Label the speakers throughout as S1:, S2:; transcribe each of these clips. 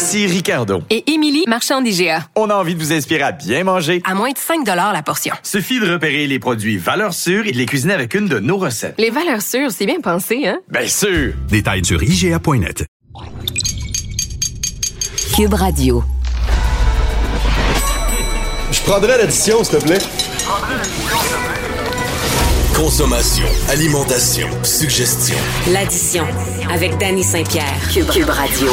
S1: Ici Ricardo.
S2: Et Émilie, marchand d'IGA.
S1: On a envie de vous inspirer à bien manger.
S2: À moins de 5 la portion.
S1: Suffit de repérer les produits valeurs sûres et de les cuisiner avec une de nos recettes.
S2: Les valeurs sûres, c'est bien pensé, hein?
S1: Bien sûr!
S3: Détails sur IGA.net.
S4: Cube Radio.
S5: Je prendrais l'addition, s'il te plaît.
S3: Consommation, alimentation, suggestion.
S4: L'addition avec Danny Saint-Pierre. Cube, Cube Radio.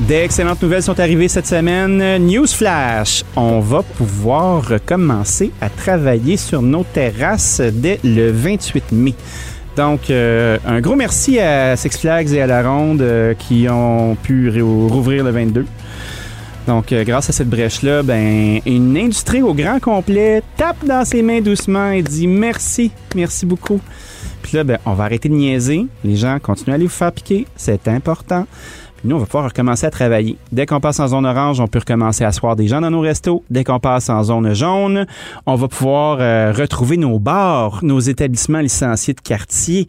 S6: D'excellentes nouvelles sont arrivées cette semaine. News Flash, on va pouvoir commencer à travailler sur nos terrasses dès le 28 mai. Donc, euh, un gros merci à Six Flags et à la Ronde euh, qui ont pu rouvrir le 22. Donc, euh, grâce à cette brèche-là, ben, une industrie au grand complet tape dans ses mains doucement et dit merci, merci beaucoup. Puis là, ben, on va arrêter de niaiser. Les gens continuent à aller vous faire piquer. C'est important. Nous, on va pouvoir recommencer à travailler. Dès qu'on passe en zone orange, on peut recommencer à asseoir des gens dans nos restos. Dès qu'on passe en zone jaune, on va pouvoir euh, retrouver nos bars, nos établissements licenciés de quartier.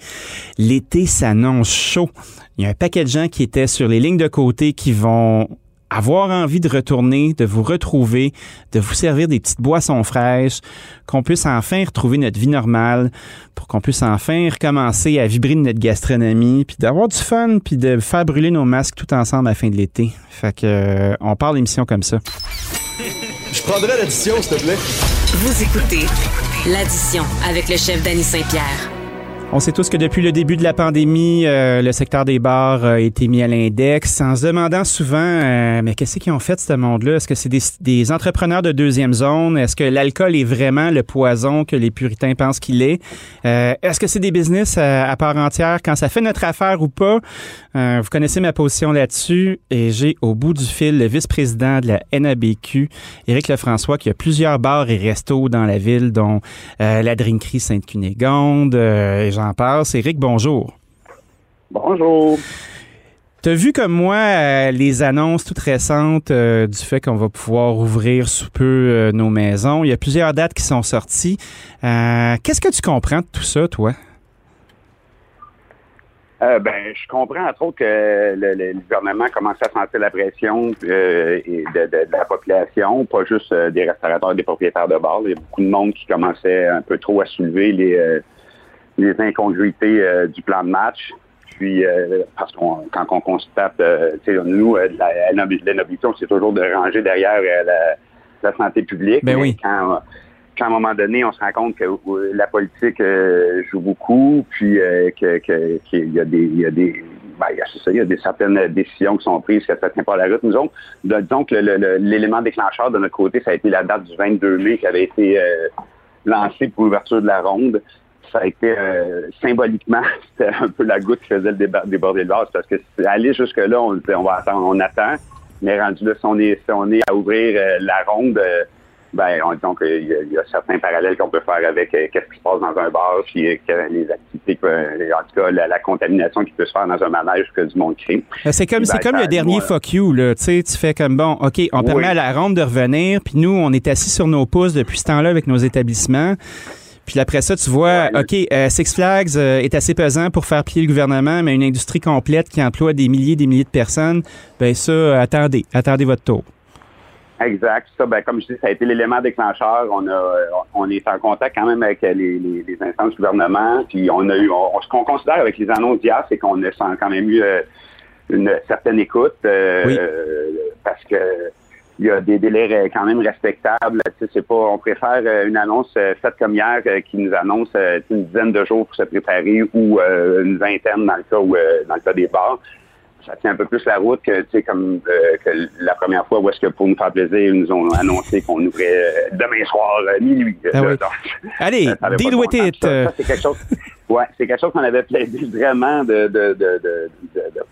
S6: L'été s'annonce chaud. Il y a un paquet de gens qui étaient sur les lignes de côté qui vont avoir envie de retourner, de vous retrouver, de vous servir des petites boissons fraîches, qu'on puisse enfin retrouver notre vie normale, pour qu'on puisse enfin recommencer à vibrer de notre gastronomie, puis d'avoir du fun, puis de faire brûler nos masques tout ensemble à la fin de l'été. Fait que euh, on parle d'émission comme ça.
S5: Je prendrais l'addition, s'il te plaît.
S4: Vous écoutez l'addition avec le chef Danny Saint-Pierre.
S6: On sait tous que depuis le début de la pandémie, euh, le secteur des bars a été mis à l'index en se demandant souvent, euh, mais qu'est-ce qu'ils ont fait ce monde-là? Est-ce que c'est des, entrepreneurs de deuxième zone? Est-ce que l'alcool est vraiment le poison que les puritains pensent qu'il est? Euh, est-ce que c'est des business à, part entière quand ça fait notre affaire ou pas? vous connaissez ma position là-dessus et j'ai au bout du fil le vice-président de la NABQ, Éric Lefrançois, qui a plusieurs bars et restos dans la ville, dont la Drinkerie Sainte-Cunégonde, j'en passe. Éric, bonjour.
S7: Bonjour.
S6: Tu as vu comme moi euh, les annonces toutes récentes euh, du fait qu'on va pouvoir ouvrir sous peu euh, nos maisons. Il y a plusieurs dates qui sont sorties. Qu'est-ce que tu comprends de tout ça, toi?
S7: ben, je comprends entre autres que le, gouvernement commence à sentir la pression de, la population, pas juste des restaurateurs et des propriétaires de bars. Il y a beaucoup de monde qui commençait un peu trop à soulever les les incongruités euh, du plan de match. Puis, euh, parce qu'on quand on constate, euh, nous, la, la c'est toujours de ranger derrière la, santé publique.
S6: Ben oui.
S7: Quand, quand, à un moment donné, on se rend compte que la politique joue beaucoup, puis qu'il y a des, il y a des ben, ça, il y a des certaines décisions qui sont prises qui ne tiennent pas la route. Nous autres, donc l'élément déclencheur de notre côté, ça a été la date du 22 mai qui avait été lancée pour l'ouverture de la ronde ça a été euh, symboliquement, c'était un peu la goutte qui faisait le déborder le vase parce que aller jusque-là, on, on va attendre, on attend. Mais rendu là, si on est, si on est à ouvrir euh, la ronde, euh, ben, donc il y, a certains parallèles qu'on peut faire avec qu'est-ce qui se passe dans un bar, puis les activités, en tout cas la, contamination qui peut se faire dans un manège que du monde crée.
S6: C'est comme, c'est ben, comme le dernier fuck you, là. Tu sais, tu fais comme bon, OK, on permet à la ronde de revenir, puis nous, on est assis sur nos pouces depuis ce temps-là avec nos établissements. Puis après ça, tu vois, OK, euh, Six Flags euh, est assez pesant pour faire plier le gouvernement, mais une industrie complète qui emploie des milliers et des milliers de personnes, ben ça, euh, attendez, attendez votre tour.
S7: Exact. Ça, ben, comme je dis, ça a été l'élément déclencheur. On a, on est en contact quand même avec les, instances du gouvernement. Puis on a eu, ce qu'on considère avec les annonces d'hier, c'est qu'on a quand même eu une certaine écoute parce que il y a des délais quand même respectables. C'est pas, on préfère euh, une annonce euh, faite comme hier euh, qui nous annonce une dizaine de jours pour se préparer ou une vingtaine dans le cas où, dans le cas des bars. Ça tient un peu plus la route que, tu sais, comme que la première fois où est-ce que pour nous faire plaisir, ils nous ont annoncé qu'on ouvrait demain soir minuit.
S6: Ah Allez, deal with it.
S7: c'est quelque chose. Ouais, c'est quelque chose qu'on avait plaidé vraiment de, de, de, de,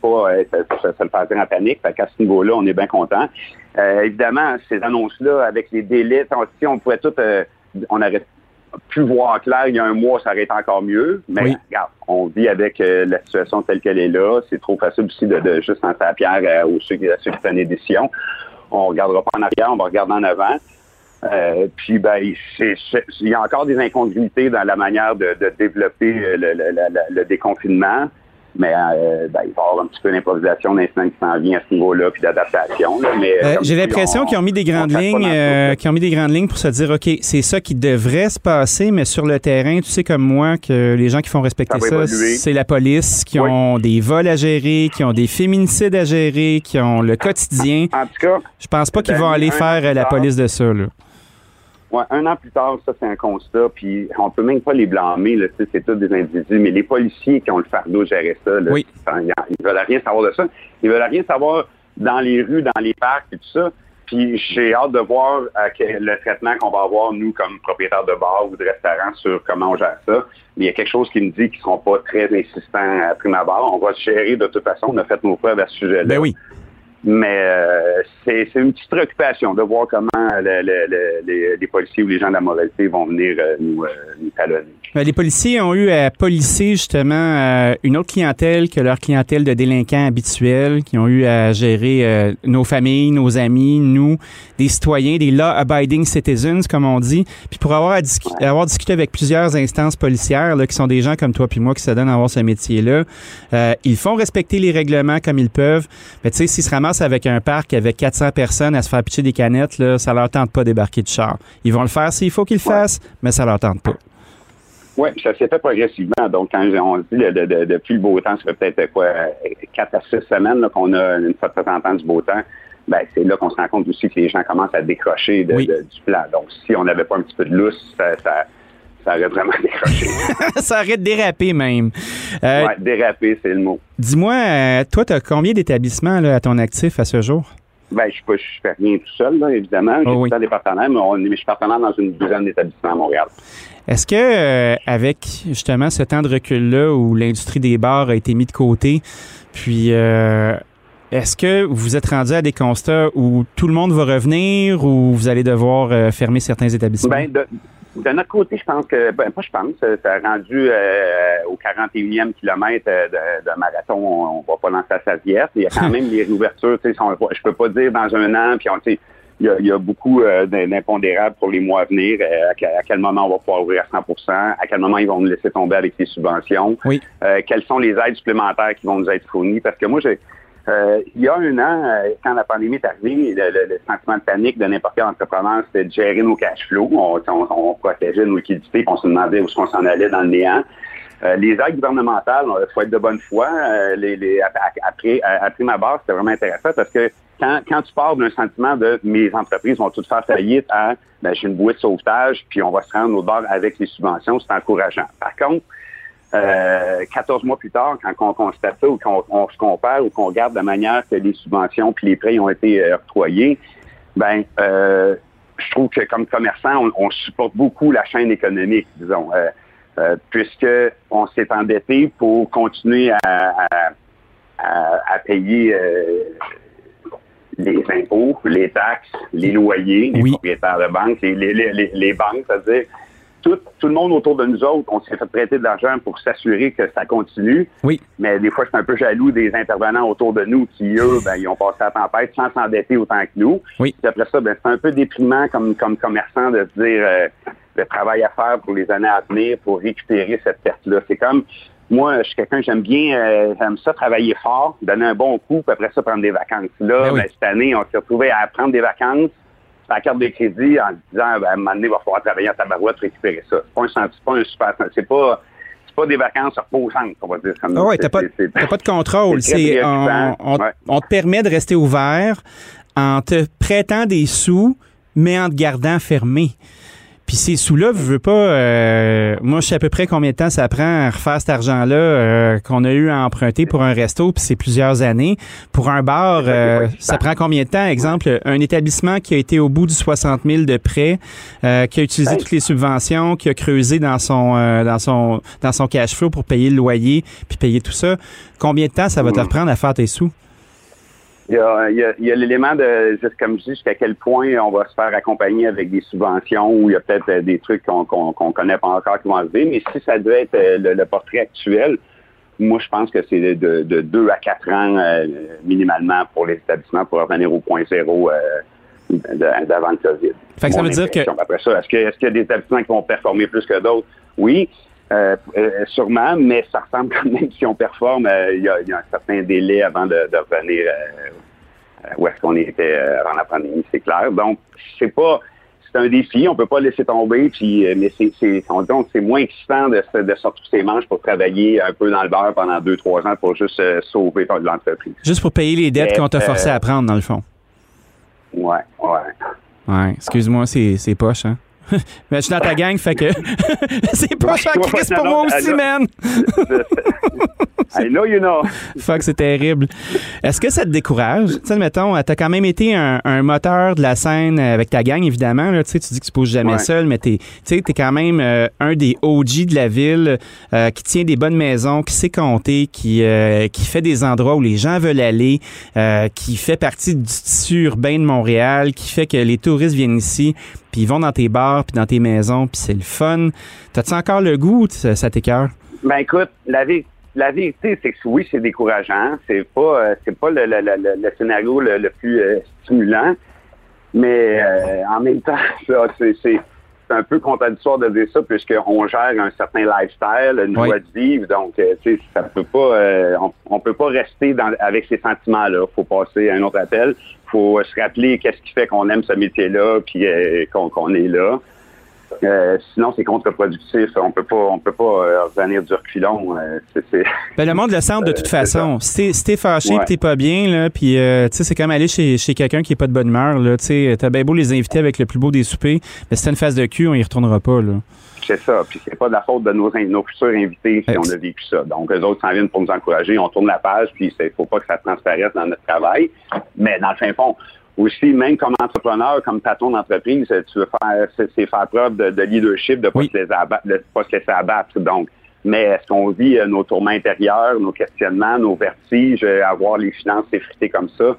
S7: pas euh, se, se- faire en panique. Fait qu'à ce niveau-là, on est bien content. Euh, évidemment, ces annonces-là, avec les délais, on- si on pouvait tout, euh, on aurait pu voir clair il y a un mois, ça aurait été encore mieux. Mais
S6: Oui.
S7: regarde, on vit avec euh, la situation telle qu'elle est là. C'est trop facile aussi de, de juste lancer la pierre aux ceux, à ceux qui prennent des décisions. On regardera pas en arrière, on va regarder en avant. Euh, puis ben, il y a encore des incongruités dans la manière de, de développer le, le- le- le- le déconfinement. Mais euh, ben, il va y avoir un petit peu d'improvisation d'instant qui s'en vient à ce niveau-là, puis d'adaptation.
S6: Euh,
S7: comme
S6: J'ai l'impression
S7: on-
S6: qu'ils ont mis des grandes lignes, euh, ont mis des grandes lignes pour se dire, ok, c'est ça qui devrait se passer, mais sur le terrain, tu sais comme moi que les gens qui font respecter
S7: Ça
S6: c'est la police, qui
S7: Oui.
S6: ont des vols à gérer, qui ont des féminicides à gérer, qui ont le quotidien.
S7: En tout cas,
S6: Je pense pas qu'ils vont aller faire euh, la police de ça. Là.
S7: Ouais, un an plus tard, ça c'est un constat, puis on peut même pas les blâmer, là, c'est tous des individus, mais les policiers qui ont le fardeau de gérer ça, là,
S6: Oui.
S7: ils veulent rien savoir de ça. Ils veulent rien savoir dans les rues, dans les parcs et tout ça. Puis j'ai hâte de voir euh, le traitement qu'on va avoir, nous, comme propriétaires de bars ou de restaurants, sur comment on gère ça. Mais il y a quelque chose qui me dit qu'ils ne seront pas très insistants à prime abord. On va se gérer de toute façon. On a fait nos preuves à ce sujet-là.
S6: Ben oui.
S7: Mais euh, c'est une petite préoccupation de voir comment le- le- le- les, les policiers ou les gens de la moralité vont venir euh, nous, euh, nous talonner.
S6: Ben, les policiers ont eu à policer justement euh, une autre clientèle que leur clientèle de délinquants habituels, qui ont eu à gérer euh, nos familles, nos amis, nous, des citoyens, des law-abiding citizens, comme on dit. Puis pour avoir, à discu- avoir discuté avec plusieurs instances policières, là, qui sont des gens comme toi puis moi qui se donnent à avoir ce métier-là, euh, ils font respecter les règlements comme ils peuvent. Mais tu sais, s'ils se ramassent avec un parc avec 400 personnes à se faire pitcher des canettes, là, ça leur tente pas débarquer de char. Ils vont le faire s'il faut qu'ils le fassent, mais ça leur tente pas.
S7: Oui, ça s'est fait progressivement. Donc, quand on dit le- de- de- depuis le beau temps, ça fait peut-être quoi, euh, quatre à six semaines qu'on a une fois de temps en temps du beau temps. Ben, c'est là qu'on se rend compte aussi que les gens commencent à décrocher de-
S6: Oui.
S7: de- du plan. Donc, si on n'avait pas un petit peu de lousse, ça, ça, ça aurait vraiment décroché.
S6: ça arrête de déraper même. Euh,
S7: ouais, déraper, c'est le mot.
S6: Dis-moi, euh, toi, tu as combien d'établissements à ton actif à ce jour?
S7: Ben, je ne fais rien tout seul, là, évidemment. J'ai
S6: Oh oui.
S7: des partenaires, mais, on, mais je suis partenaire dans une douzaine d'établissements à Montréal.
S6: Est-ce que, euh, avec justement ce temps de recul-là où l'industrie des bars a été mis de côté, puis euh, est-ce que vous êtes rendu à des constats où tout le monde va revenir ou vous allez devoir euh, fermer certains établissements?
S7: Ben, de, de notre côté, je pense que, ben, pas je pense, euh, ça a rendu euh, au 41e kilomètre euh, de, de marathon, on, on va pas lancer la serviette. Il y a quand même des réouvertures, tu sais, je peux pas dire dans un an, puis on, tu sais, il y a, il y a beaucoup euh, d'im- d'impondérables pour les mois à venir. euh, à, que- à quel moment on va pouvoir ouvrir à 100% à quel moment ils vont nous laisser tomber avec les subventions.
S6: Oui.
S7: Euh, quelles sont les aides supplémentaires qui vont nous être fournies? Parce que moi, j'ai euh, il y a un an, euh, quand la pandémie est arrivée, le, le- le sentiment de panique de n'importe quel entrepreneur, c'était de gérer nos cash flows. On, on, on protégeait nos liquidités, on se demandait où est-ce qu'on s'en allait dans le néant. Euh, les aides gouvernementales, il faut être de bonne foi. Euh, les, les, ap- ap- après, à- après ma base, c'était vraiment intéressant parce que quand, quand tu pars d'un sentiment de mes entreprises vont toutes faire faillite à ben, j'ai une bouée de sauvetage, puis on va se rendre au bord avec les subventions, c'est encourageant. Par contre, euh, 14 mois plus tard, quand on constate ça ou qu'on on se compare ou qu'on regarde la manière que les subventions puis les prêts ont été euh, octroyés, ben euh, je trouve que comme commerçant, on, on supporte beaucoup la chaîne économique, disons, euh, euh, puisque on s'est endetté pour continuer à, à, à- à payer euh, les impôts, les taxes, les loyers, les
S6: Oui.
S7: propriétaires de banques, les, les, les, les banques, c'est-à-dire tout, tout le monde autour de nous autres, on s'est fait prêter de l'argent pour s'assurer que ça continue.
S6: Oui.
S7: Mais des fois, je suis un peu jaloux des intervenants autour de nous qui, eux, ben, ils ont passé la tempête sans s'endetter autant que nous.
S6: Oui.
S7: Puis après ça, ben, c'est un peu déprimant comme, comme commerçant de se dire euh, le travail à faire pour les années à venir pour récupérer cette perte-là. C'est comme, moi, je suis quelqu'un, j'aime bien, euh, j'aime ça travailler fort, donner un bon coup, puis après ça, prendre des vacances. Là,
S6: Ben oui.
S7: ben, cette année, on s'est retrouvé à prendre des vacances la carte de crédit en disant ben, à un moment donné, il va falloir travailler en tabarouette pour récupérer ça. C'est pas un senti- c'est pas un super c'est pas c'est pas des vacances reposantes, on va dire comme
S6: Ah ouais,
S7: c'est-
S6: t'as pas, pas de contrôle.
S7: c'est
S6: on,
S7: préoccupant.
S6: on-
S7: Ouais.
S6: on te permet de rester ouvert en te prêtant des sous, mais en te gardant fermé. Puis ces sous-là, je veux pas. euh, moi, je sais à peu près combien de temps ça prend à refaire cet argent-là euh, qu'on a eu à emprunter pour un resto, puis c'est plusieurs années. Pour un bar, euh, ça prend combien de temps? Exemple, un établissement qui a été au bout du 60 000 de prêt, euh, qui a utilisé toutes les subventions, qui a creusé dans son euh, dans son dans son cash flow pour payer le loyer, puis payer tout ça. Combien de temps ça va te
S7: Mm.
S6: reprendre à faire tes sous?
S7: Il y a, il y a- il y a l'élément de, juste comme je dis, jusqu'à quel point on va se faire accompagner avec des subventions ou il y a peut-être euh, des trucs qu'on qu'on connaît pas encore qui vont arriver. Mais si ça devait être euh, le, le portrait actuel, moi, je pense que c'est de, de, de deux à quatre ans euh, minimalement pour les établissements pour revenir au point zéro euh, d'avant le COVID.
S6: Fait que ça veut dire que-.
S7: Après ça, est-ce qu'il y a des établissements qui vont performer plus que d'autres? Oui, euh, euh, sûrement, mais ça ressemble quand même, si on performe, euh, il y, a, il y a un certain délai avant de, de revenir où est-ce qu'on était avant la pandémie, c'est clair. Donc, c'est pas c'est un défi, on peut pas laisser tomber, puis mais c'est c'est on- donc c'est moins excitant de, de sortir ses manches pour travailler un peu dans le beurre pendant deux trois ans pour juste euh, sauver l'entreprise.
S6: Juste pour payer les dettes qu'on t'a forcé
S7: euh,
S6: à prendre, dans le fond.
S7: Ouais, ouais.
S6: Ouais, excuse-moi, c'est, c'est poche, hein? Mais je suis dans ta gang, fait que c'est
S7: Ouais,
S6: Chris
S7: ouais,
S6: pour moi aussi, man!
S7: I know you know.
S6: Fuck, c'est terrible. Est-ce que ça te décourage? Tu mettons, t'as quand même été un, un moteur de la scène avec ta gang, évidemment. Là, tu dis que tu poses jamais
S7: Ouais.
S6: seul, mais t'es, tu sais, t'es quand même euh, un des OG de la ville, euh, qui tient des bonnes maisons, qui sait compter, qui, euh, qui fait des endroits où les gens veulent aller, euh, qui fait partie du tissu urbain de Montréal, qui fait que les touristes viennent ici, puis ils vont dans tes bars, puis dans tes maisons, puis c'est le fun. T'as-tu encore le goût, ou ça t'écœure?
S7: Ben écoute, la, vé- la vérité, c'est que oui, c'est décourageant. C'est pas euh, c'est pas le, le- le- le scénario le, plus euh, stimulant. Mais euh, en même temps, c'est, un peu contradictoire de dire ça puisqu'on gère un certain lifestyle, une
S6: Oui.
S7: joie de vivre. Donc, tu sais, ça peut pas on, on peut pas rester dans, avec ces sentiments-là. faut passer à un autre appel. Faut se rappeler qu'est-ce qui fait qu'on aime ce métier-là puis euh, qu'on, qu'on est là. Euh, sinon, c'est contre-productif. On peut pas, on peut pas euh, revenir du reculon. Euh, c'est-
S6: Ben, le monde le sent de toute façon. Si t'es, fâché
S7: Ouais.
S6: t'es pas bien, là, puis euh, tu sais, c'est comme aller chez, chez quelqu'un qui est pas de bonne humeur, là, tu t'as bien beau les inviter avec le plus beau des soupers, mais si t'as une face de cul, on y retournera pas, là.
S7: C'est ça. Puis c'est pas de la faute de nos, futurs invités si
S6: Ex-
S7: on a vécu ça. Donc, eux autres s'en viennent pour nous encourager. On tourne la page, puis il faut pas que ça transparaisse dans notre travail. Mais dans le fin fond, aussi, même comme entrepreneur, comme patron d'entreprise, tu veux faire, c'est faire preuve de, de leadership, de pas
S6: Oui.
S7: abattre, de pas se laisser abattre. Donc, mais est-ce qu'on vit euh, nos tourments intérieurs, nos questionnements, nos vertiges, euh, avoir les finances effritées comme ça?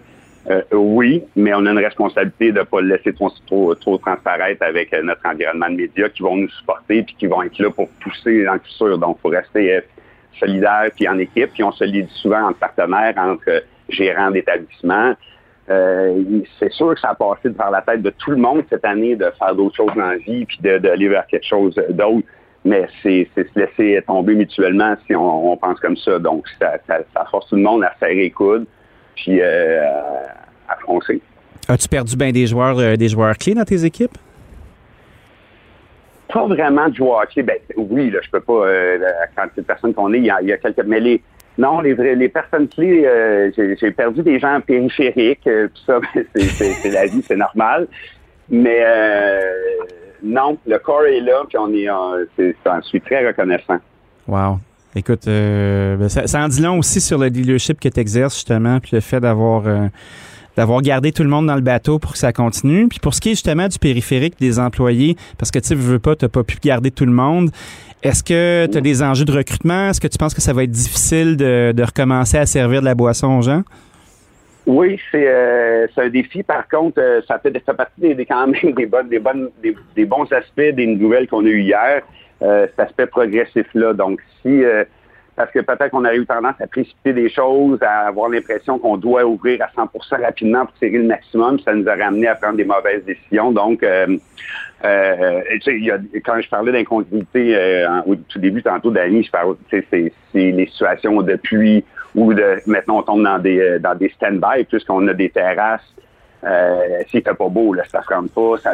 S7: Euh, oui, mais on a une responsabilité de ne pas le laisser trop, trop, trop transparaître avec notre environnement de médias qui vont nous supporter puis qui vont être là pour pousser dans le futur. Donc, il faut rester solidaire puis en équipe. Puis on se lie souvent entre partenaires, entre gérants d'établissements. Euh, c'est sûr que ça a passé par la tête de tout le monde cette année de faire d'autres choses dans la vie puis de- d'aller vers quelque chose d'autre. Mais c'est se laisser tomber mutuellement si on, on pense comme ça. Donc, ça, ça, ça force tout le monde à serrer les coudes puis euh, à foncer.
S6: As-tu perdu bien des joueurs, euh, des joueurs clés dans tes équipes?
S7: Pas vraiment de joueurs clés. Ben, oui, là, je peux pas, euh, la quantité de personnes qu'on est, il y, a, il y a quelques, mais les, non, les, les personnes clés, euh, j'ai perdu des gens périphériques, euh, tout ça, c'est- la vie, c'est normal. Mais euh, non, le corps est là, puis on est, euh, j'en suis très reconnaissant.
S6: Wow. Écoute, ben, ça, en dit long aussi sur le leadership que tu exerces, justement, puis le fait d'avoir d'avoir gardé tout le monde dans le bateau pour que ça continue. Puis pour ce qui est justement du périphérique des employés, parce que tu sais, veux pas, tu pas pu garder tout le monde. Est-ce que tu as des enjeux de recrutement? Est-ce que tu penses que ça va être difficile de, recommencer à servir de la boisson aux gens?
S7: Oui, c'est euh, un défi. Par contre, euh, ça fait, ça fait partie des, quand même des bonnes, des bonnes, des bons aspects des nouvelles qu'on a eues hier. Euh, cet aspect progressif-là. Donc, si euh, parce que peut-être qu'on a eu tendance à précipiter des choses, à avoir l'impression qu'on doit ouvrir à 100% rapidement pour tirer le maximum, ça nous a ramené à prendre des mauvaises décisions. Donc, euh, euh, quand je parlais d'incongruité euh, au tout début, tantôt, Dani, je parle, c'est les situations de pluie ou de maintenant on tombe dans des dans des stand-by puisqu'on a des terrasses. Euh, S'il fait pas beau, là, ça ferme pas. Ça,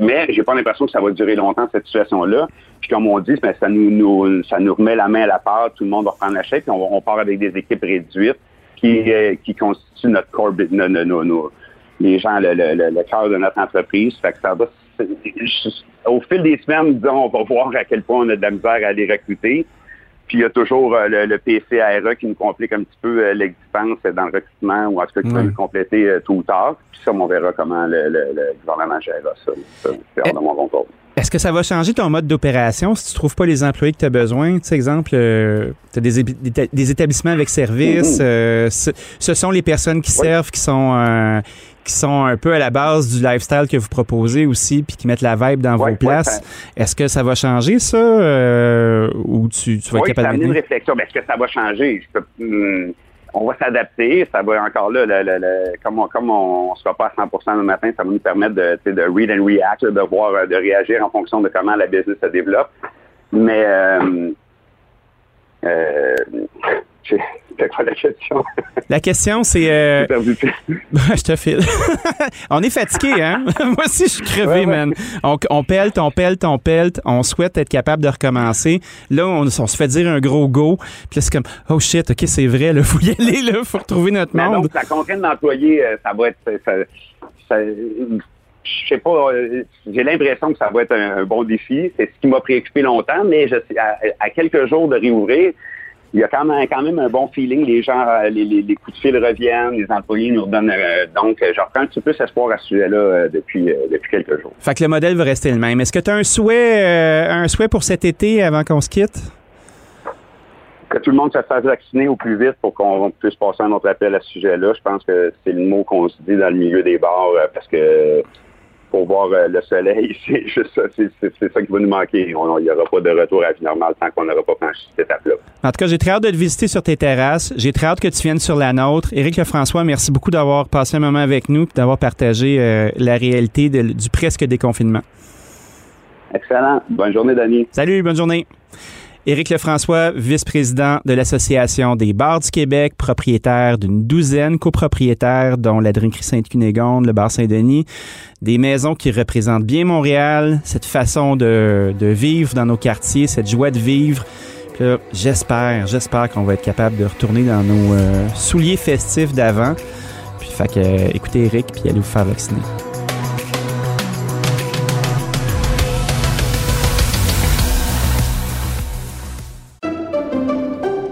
S7: mais j'ai pas l'impression que ça va durer longtemps cette situation-là. Puis comme on dit, ça nous, ça nous remet la main à la pâte. Tout le monde va reprendre la chèque. Puis on, part avec des équipes réduites qui euh, qui constituent notre core, les gens, le, cœur de notre entreprise. Fait que ça va, au fil des semaines, disons, on va voir à quel point on a de la misère à les recruter. Puis il y a toujours euh, le, le PCRE qui nous complique un petit peu euh, l'existence dans le recrutement, ou en tout cas qui va nous compléter euh, tôt ou tard. Puis ça, on verra comment le, le- le gouvernement gérera ça. Ça, C'est hors de mon contrôle.
S6: Est-ce que ça va changer ton mode d'opération si tu trouves pas les employés que tu as besoin? Tu sais, exemple, tu as des, établissements avec service. Euh, ce, ce sont les personnes qui
S7: Oui.
S6: servent, qui sont, euh, qui sont un peu à la base du lifestyle que vous proposez aussi, puis qui mettent la vibe dans
S7: Ouais,
S6: vos
S7: ouais,
S6: places. Est-ce que ça va changer, ça? euh, ou tu, tu vas être
S7: Oui, ça
S6: capable de
S7: une réflexion. Est-ce que ça va changer? Je peux- hum, on va s'adapter. Ça va encore là, le- le- le- comme on comme on sera pas à 100 le matin, ça va nous permettre de, read and react, de voir, euh, de réagir en fonction de comment la business se développe. Mais euh, euh, c'était quoi la question?
S6: La question, c'est... euh, je te file. on est fatigué, hein? Moi aussi, je suis crevé,
S7: Ouais, ouais.
S6: man. On, on on pelte, on pelte. On souhaite être capable de recommencer. Là, on, on se fait dire un gros go. Puis là, c'est comme, oh shit, OK, c'est vrai, là, faut y aller, là, faut retrouver notre
S7: Mais
S6: monde.
S7: donc, la contrainte d'employé, euh, ça va être. Ça, ça- je sais pas, euh, j'ai l'impression que ça va être un, un bon défi. C'est ce qui m'a préoccupé longtemps, mais je à, à quelques jours de réouvrir, il y a quand même, quand même un bon feeling. Les gens, euh, les, les- les coups de fil reviennent, les employés nous redonnent. euh, donc, euh, je reprends un petit peu espoir à ce sujet-là euh, depuis, euh, depuis quelques jours.
S6: Fait que le modèle va rester le même. Est-ce que tu as un souhait, un souhait pour cet été avant qu'on se quitte?
S7: Que tout le monde se fasse vacciner au plus vite pour qu'on puisse passer un autre appel à ce sujet-là. Je pense que c'est le mot qu'on se dit dans le milieu des bars parce que pour voir euh, le soleil, c'est juste ça, c'est, ça qui va nous manquer. Il n'y aura pas de retour à la vie normale tant qu'on n'aura pas franchi cette étape-là.
S6: En tout cas, j'ai très hâte de te visiter sur tes terrasses. J'ai très hâte que tu viennes sur la nôtre. Éric Lefrançois, merci beaucoup d'avoir passé un moment avec nous et d'avoir partagé euh, la réalité de- du presque déconfinement.
S7: Excellent. Bonne journée, Denis.
S6: Salut, bonne journée. Éric Lefrançois, vice-président de l'Association des bars du Québec, propriétaire d'une douzaine copropriétaires, dont la Drinkerie Sainte-Cunégonde, le bar Saint-Denis, des maisons qui représentent bien Montréal, cette façon de, de vivre dans nos quartiers, cette joie de vivre. J'espère, j'espère qu'on va être capable de retourner dans nos euh, souliers festifs d'avant. Puis fait que, écoutez Éric, puis allez vous faire vacciner.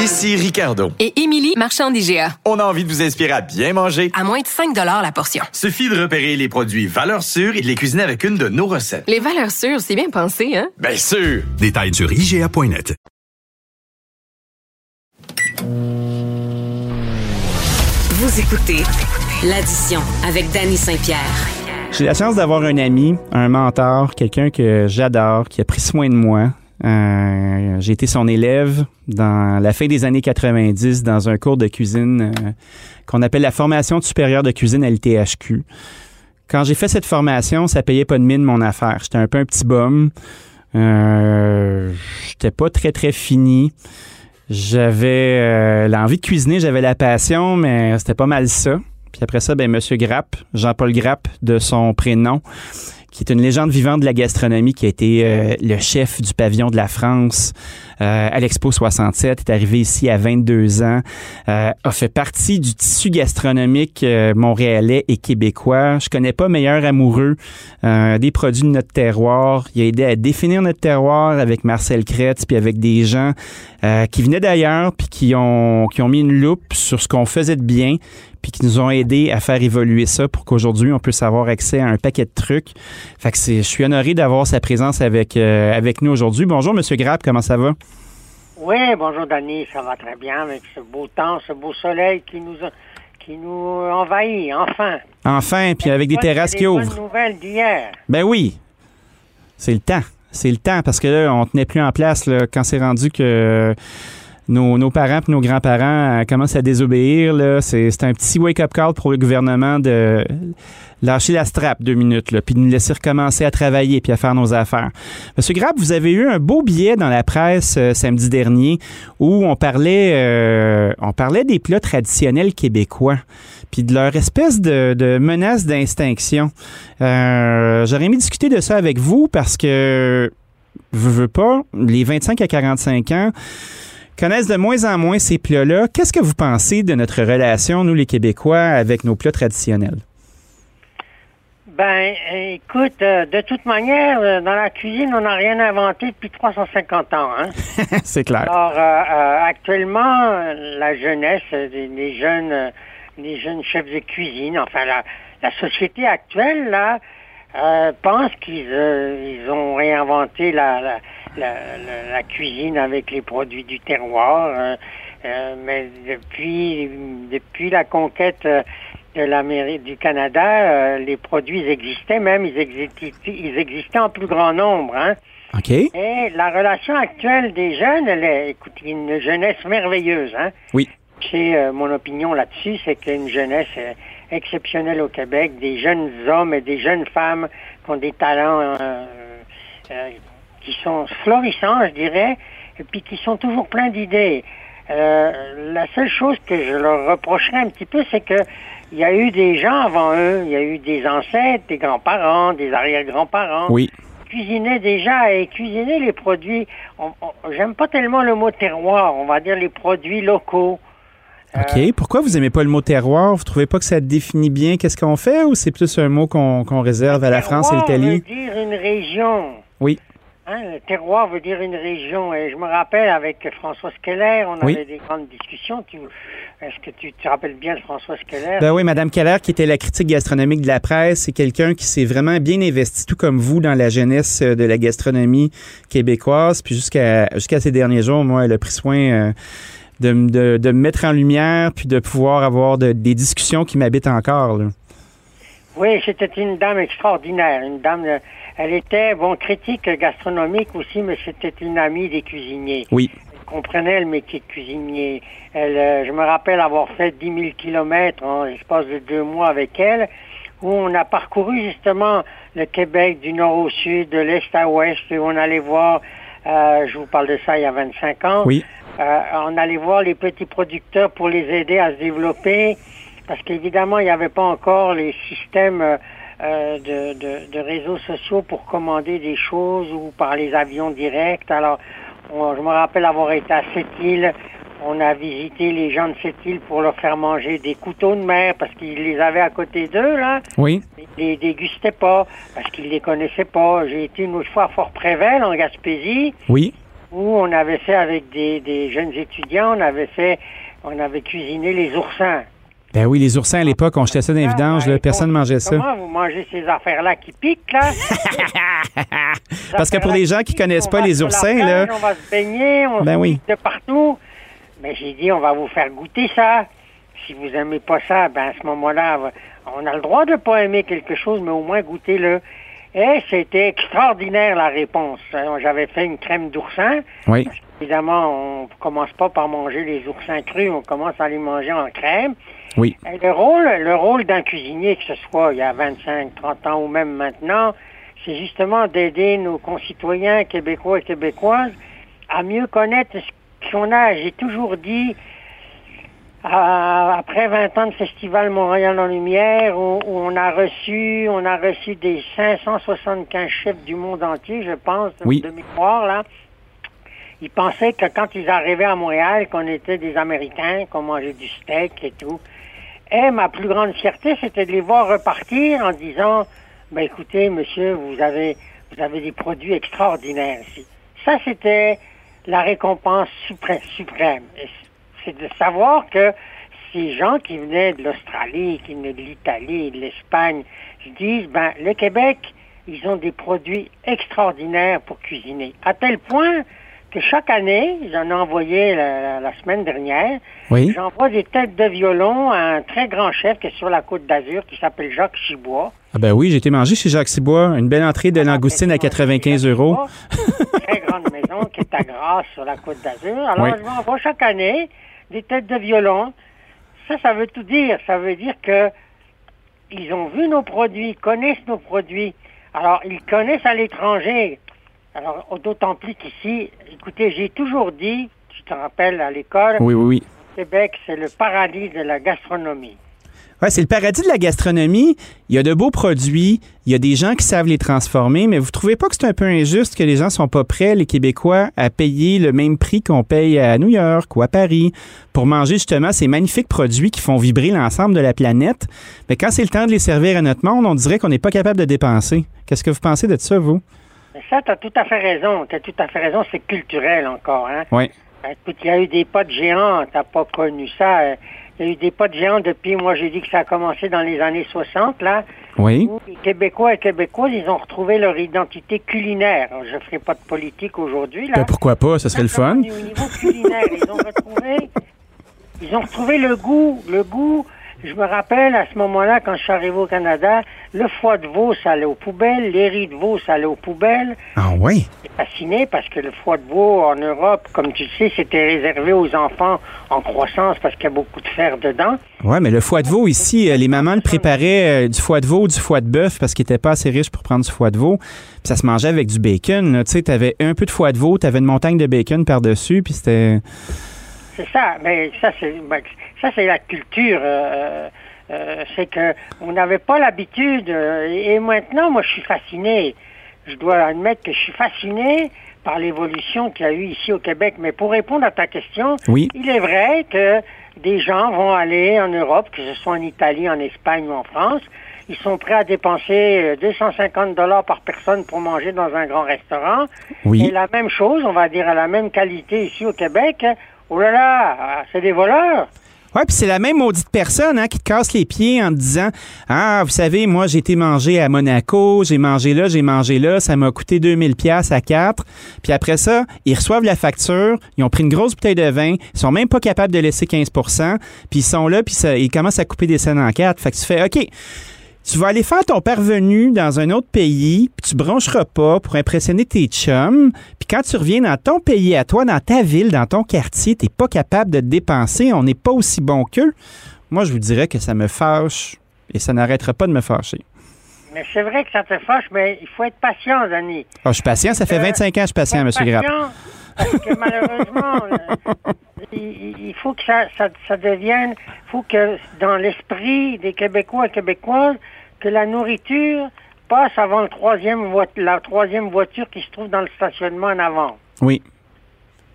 S1: Ici Ricardo.
S2: Et Émilie, marchand d'IGA.
S1: On a envie de vous inspirer à bien manger.
S2: À moins de 5 la portion.
S1: Suffit de repérer les produits valeurs sûres et de les cuisiner avec une de nos recettes.
S2: Les valeurs sûres, c'est bien pensé, hein?
S1: Bien sûr!
S3: Détails sur IGA.net.
S8: Vous écoutez l'addition avec Danny Saint-Pierre.
S6: J'ai la chance d'avoir un ami, un mentor, quelqu'un que j'adore, qui a pris soin de moi. Euh, j'ai été son élève dans la fin des années 90 dans un cours de cuisine euh, qu'on appelle la formation supérieure de cuisine à l'ITHQ. Quand j'ai fait cette formation, ça payait pas de mine mon affaire. J'étais un peu un petit bum. Euh, j'étais pas très très fini. J'avais euh, l'envie de cuisiner, j'avais la passion, mais c'était pas mal ça. Puis après ça, ben Monsieur Grapp, Jean-Paul Grapp de son prénom, qui est une légende vivante de la gastronomie, qui a été euh, le chef du pavillon de la France euh, à l'Expo 67, est arrivé ici à 22 ans, euh, a fait partie du tissu gastronomique euh, montréalais et québécois. Je connais pas meilleur amoureux euh, des produits de notre terroir. Il a aidé à définir notre terroir avec Marcel Kretz, puis avec des gens euh, qui venaient d'ailleurs, puis qui ont, qui ont mis une loupe sur ce qu'on faisait de bien, puis qui nous ont aidés à faire évoluer ça pour qu'aujourd'hui, on puisse avoir accès à un paquet de trucs. Fait que c'est, je suis honoré d'avoir sa présence avec, euh, avec nous aujourd'hui. Bonjour, Monsieur Grapp, comment ça va?
S9: Oui, bonjour Danny, ça va très bien avec ce beau temps, ce beau soleil qui nous qui nous envahit, enfin.
S6: Enfin, puis avec des terrasses qui ouvrent.
S9: nouvelles d'hier?
S6: Ben oui, c'est le temps. C'est le temps parce que là, on tenait plus en place là, quand c'est rendu que nos, nos parents et nos grands-parents euh, commencent à désobéir. Là. C'est, c'est un petit wake-up call pour le gouvernement de lâcher la strap deux minutes, là, puis de nous laisser recommencer à travailler puis à faire nos affaires. Monsieur Grapp, vous avez eu un beau billet dans la presse euh, samedi dernier où on parlait, euh, on parlait des plats traditionnels québécois puis de leur espèce de, de menace d'extinction. Euh, j'aurais aimé discuter de ça avec vous parce que, je veux pas, les 25 à 45 ans connaissent de moins en moins ces plats-là. Qu'est-ce que vous pensez de notre relation, nous les Québécois, avec nos plats traditionnels?
S9: Ben, écoute, euh, de toute manière, euh, dans la cuisine, on n'a rien inventé depuis 350 ans. Hein?
S6: C'est clair.
S9: Alors, euh, actuellement, la jeunesse, les, les jeunes, les jeunes chefs de cuisine, enfin, la, la société actuelle, là, pense qu'ils ils ont réinventé la, la, la, la- la cuisine avec les produits du terroir. euh, euh, mais depuis, depuis la conquête euh, de l'Amérique, du Canada, les produits existaient même, ils existaient, ils existaient en plus grand nombre. Hein. Et la relation actuelle des jeunes, elle est, écoute, une jeunesse merveilleuse. Hein.
S6: Oui.
S9: C'est euh, mon opinion là-dessus, c'est qu'il y a une jeunesse euh, exceptionnelle au Québec, des jeunes hommes et des jeunes femmes qui ont des talents euh, qui sont florissants, je dirais, et puis qui sont toujours pleins d'idées. Euh, la seule chose que je leur reprocherais un petit peu, c'est que il y a eu des gens avant eux, il y a eu des ancêtres, des grands-parents, des arrière-grands-parents
S6: Oui.
S9: cuisiner déjà et cuisiner les produits. J'aime pas tellement le mot terroir, on va dire les produits locaux.
S6: OK. Pourquoi vous aimez pas le mot terroir? Vous trouvez pas que ça définit bien qu'est-ce qu'on fait ou c'est plus un mot qu'on réserve à la France et l'Italie?
S9: veut dire une région.
S6: Oui.
S9: Hein, le terroir veut dire une région. Et je me rappelle avec François Skeller, on
S6: Oui.
S9: avait des grandes discussions. Est-ce que tu te rappelles bien de François Skeller?
S6: Ben oui, Madame Keller, qui était la critique gastronomique de la presse, c'est quelqu'un qui s'est vraiment bien investi, tout comme vous, dans la jeunesse euh, de la gastronomie québécoise. Puis jusqu'à jusqu'à ces derniers jours, moi, elle a pris soin euh, de, de, de me mettre en lumière, puis de pouvoir avoir de- des discussions qui m'habitent encore. là.
S9: Oui, c'était une dame extraordinaire. Une dame, euh, elle était, bon, critique gastronomique aussi, mais c'était une amie des cuisiniers.
S6: Oui.
S9: Elle comprenait le métier de cuisinier. Elle, euh, je me rappelle avoir fait 10 000 kilomètres en l'espace de deux mois avec elle, où on a parcouru justement le Québec du nord au sud, de l'est à ouest, et on allait voir, euh, je vous parle de ça il y a 25 ans,
S6: Oui.
S9: euh, on allait voir les petits producteurs pour les aider à se développer, parce qu'évidemment, il n'y avait pas encore les systèmes euh, euh, de, de- de réseaux sociaux pour commander des choses ou par les avions directs. Alors, on- je me rappelle avoir été à Sept-Îles. On a visité les gens de Sept-Îles pour leur faire manger des couteaux de mer parce qu'ils les avaient à côté d'eux, là.
S6: Oui.
S9: Ils les dégustaient pas parce qu'ils les connaissaient pas. J'ai été une autre fois à Fort-Prével, en Gaspésie
S6: Oui.
S9: où on avait fait avec des, des jeunes étudiants, on avait fait, on avait cuisiné les oursins.
S6: Ben oui, les oursins à l'époque, on jetait ça dans les vidanges,
S9: Ah,
S6: là,
S9: et
S6: personne ne mangeait ça.
S9: Comment vous mangez ces affaires-là qui piquent, là?
S6: Parce que pour les gens qui connaissent pas les oursins, là,
S9: On va se baigner, on
S6: Ben
S9: se
S6: oui.
S9: de partout. Mais j'ai dit, on va vous faire goûter ça. Si vous aimez pas ça, ben à ce moment-là, on a le droit de pas aimer quelque chose, mais au moins goûtez-le. Et c'était extraordinaire la réponse. J'avais fait une crème d'oursin.
S6: oui.
S9: Évidemment, on commence pas par manger les oursins crus, on commence à les manger en crème.
S6: Oui.
S9: Et le rôle, le rôle d'un cuisinier, que ce soit il y a 25, 30 ans ou même maintenant, c'est justement d'aider nos concitoyens québécois et québécoises à mieux connaître ce qu'on a. J'ai toujours dit, après 20 ans de Festival Montréal en Lumière, où, où on a reçu, on a reçu des 575 chefs du monde entier, je pense,
S6: Oui.
S9: de mémoire, là. Ils pensaient que quand ils arrivaient à Montréal, qu'on était des Américains, qu'on mangeait du steak et tout. Et ma plus grande fierté, c'était de les voir repartir en disant, ben écoutez, monsieur, vous avez, vous avez des produits extraordinaires ici. Ça, c'était la récompense suprême. C'est de savoir que ces gens qui venaient de l'Australie, qui venaient de l'Italie, de l'Espagne, se disent, ben, le Québec, ils ont des produits extraordinaires pour cuisiner. À tel point que chaque année, j'en ai envoyé la, semaine dernière,
S6: Oui.
S9: j'envoie des têtes de violon à un très grand chef qui est sur la côte d'Azur, qui s'appelle Jacques Chibois.
S6: Ah ben oui, j'ai été mangé chez Jacques Cibois, une belle entrée de langoustine à 95 euros.
S9: Très grande maison qui est à Grasse sur la côte d'Azur. Alors,
S6: Oui.
S9: je m'envoie chaque année des têtes de violon. Ça, ça veut tout dire. Ça veut dire que ils ont vu nos produits, connaissent nos produits. Alors, ils connaissent à l'étranger. Alors, d'autant plus qu'ici, écoutez, j'ai toujours dit, tu te rappelles à l'école,
S6: Oui, oui, oui.
S9: Québec, c'est le paradis de la gastronomie.
S6: Ouais, c'est le paradis de la gastronomie. Il y a de beaux produits, il y a des gens qui savent les transformer, mais vous trouvez pas que c'est un peu injuste que les gens sont pas prêts, les Québécois, à payer le même prix qu'on paye à New York ou à Paris pour manger justement ces magnifiques produits qui font vibrer l'ensemble de la planète? Mais quand c'est le temps de les servir à notre monde, on dirait qu'on n'est pas capable de dépenser. Qu'est-ce que vous pensez de ça, vous?
S9: Ça, tu as tout à fait raison. Tu as tout à fait raison. C'est culturel encore. Hein?
S6: Oui.
S9: Ben, Écoute, il y a eu des potes géants, t'as pas connu ça. euh, Il y a eu des potes géants depuis, moi j'ai dit que ça a commencé dans les années 60, là,
S6: Oui.
S9: où les Québécois et Québécoises, ils ont retrouvé leur identité culinaire. Alors, Je ne ferai pas de politique aujourd'hui, là.
S6: Ben, pourquoi pas? Ce serait le fun.
S9: Au niveau culinaire, ils ont retrouvé, ils ont retrouvé le goût, le goût. Je me rappelle à ce moment-là, quand je suis arrivé au Canada, le foie de veau, ça allait aux poubelles, les riz de veau, ça allait aux poubelles.
S6: Ah oui?
S9: J'étais fasciné parce que le foie de veau en Europe, comme tu le sais, c'était réservé aux enfants en croissance parce qu'il y a beaucoup de fer dedans.
S6: Ouais, mais le foie de veau ici, euh, les mamans le préparaient euh, du foie de veau, du foie de bœuf parce qu'ils n'étaient pas assez riches pour prendre du foie de veau. Puis ça se mangeait avec du bacon. Tu sais, t'avais un peu de foie de veau, t'avais une montagne de bacon par-dessus, puis c'était...
S9: C'est ça, mais ça c'est ben, ça c'est la culture. euh, euh, c'est que on n'avait pas l'habitude. euh, et maintenant, moi, je suis fasciné. Je dois admettre que je suis fasciné par l'évolution qu'il y a eu ici au Québec. Mais pour répondre à ta question,
S6: Oui.
S9: il est vrai que des gens vont aller en Europe, que ce soit en Italie, en Espagne ou en France. Ils sont prêts à dépenser euh, 250 dollars par personne pour manger dans un grand restaurant.
S6: Oui.
S9: Et la même chose, on va dire à la même qualité ici au Québec. Oh là là, c'est des voleurs.
S6: Ouais, puis c'est la même maudite personne hein, qui te casse les pieds en te disant Ah, vous savez, moi, j'ai été mangé à Monaco, j'ai mangé là, j'ai mangé là, ça m'a coûté 2000 pièces à quatre. Puis après ça, ils reçoivent la facture, ils ont pris une grosse bouteille de vin, ils sont même pas capables de laisser 15% puis ils sont là, puis ils commencent à couper des scènes en quatre. Fait que tu fais OK. Tu vas aller faire ton parvenu dans un autre pays, puis tu broncheras pas pour impressionner tes chums. Puis quand tu reviens dans ton pays à toi, dans ta ville, dans ton quartier, t'es pas capable de te dépenser, on n'est pas aussi bon qu'eux. Moi, je vous dirais que ça me fâche et ça n'arrêtera pas de me fâcher.
S9: Mais c'est vrai que ça te fâche, mais il faut être patient, Denis.
S6: Ah, je suis patient, ça fait
S9: Euh,
S6: 25 ans que je suis patient, M. Grapp.
S9: Parce que malheureusement, euh, il, il faut que ça, ça, ça devienne, il faut que dans l'esprit des Québécois et Québécoises, que la nourriture passe avant le troisième voi- la troisième voiture qui se trouve dans le stationnement en avant.
S6: Oui,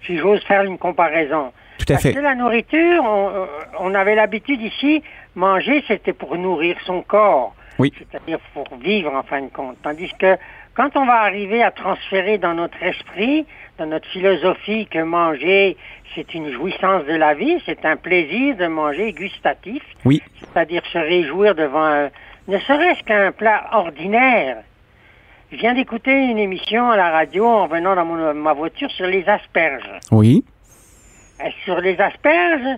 S9: Si j'ose faire une comparaison.
S6: tout à
S9: Parce
S6: fait.
S9: que la nourriture, on, euh, on avait l'habitude ici, manger, c'était pour nourrir son corps.
S6: Oui.
S9: C'est-à-dire pour vivre, en fin de compte. Tandis que quand on va arriver à transférer dans notre esprit, dans notre philosophie, que manger, c'est une jouissance de la vie, c'est un plaisir de manger gustatif,
S6: Oui.
S9: c'est-à-dire se réjouir devant un, ne serait-ce qu'un plat ordinaire. Je viens d'écouter une émission à la radio en venant dans mon- ma voiture sur les asperges.
S6: Oui.
S9: Euh, Sur les asperges,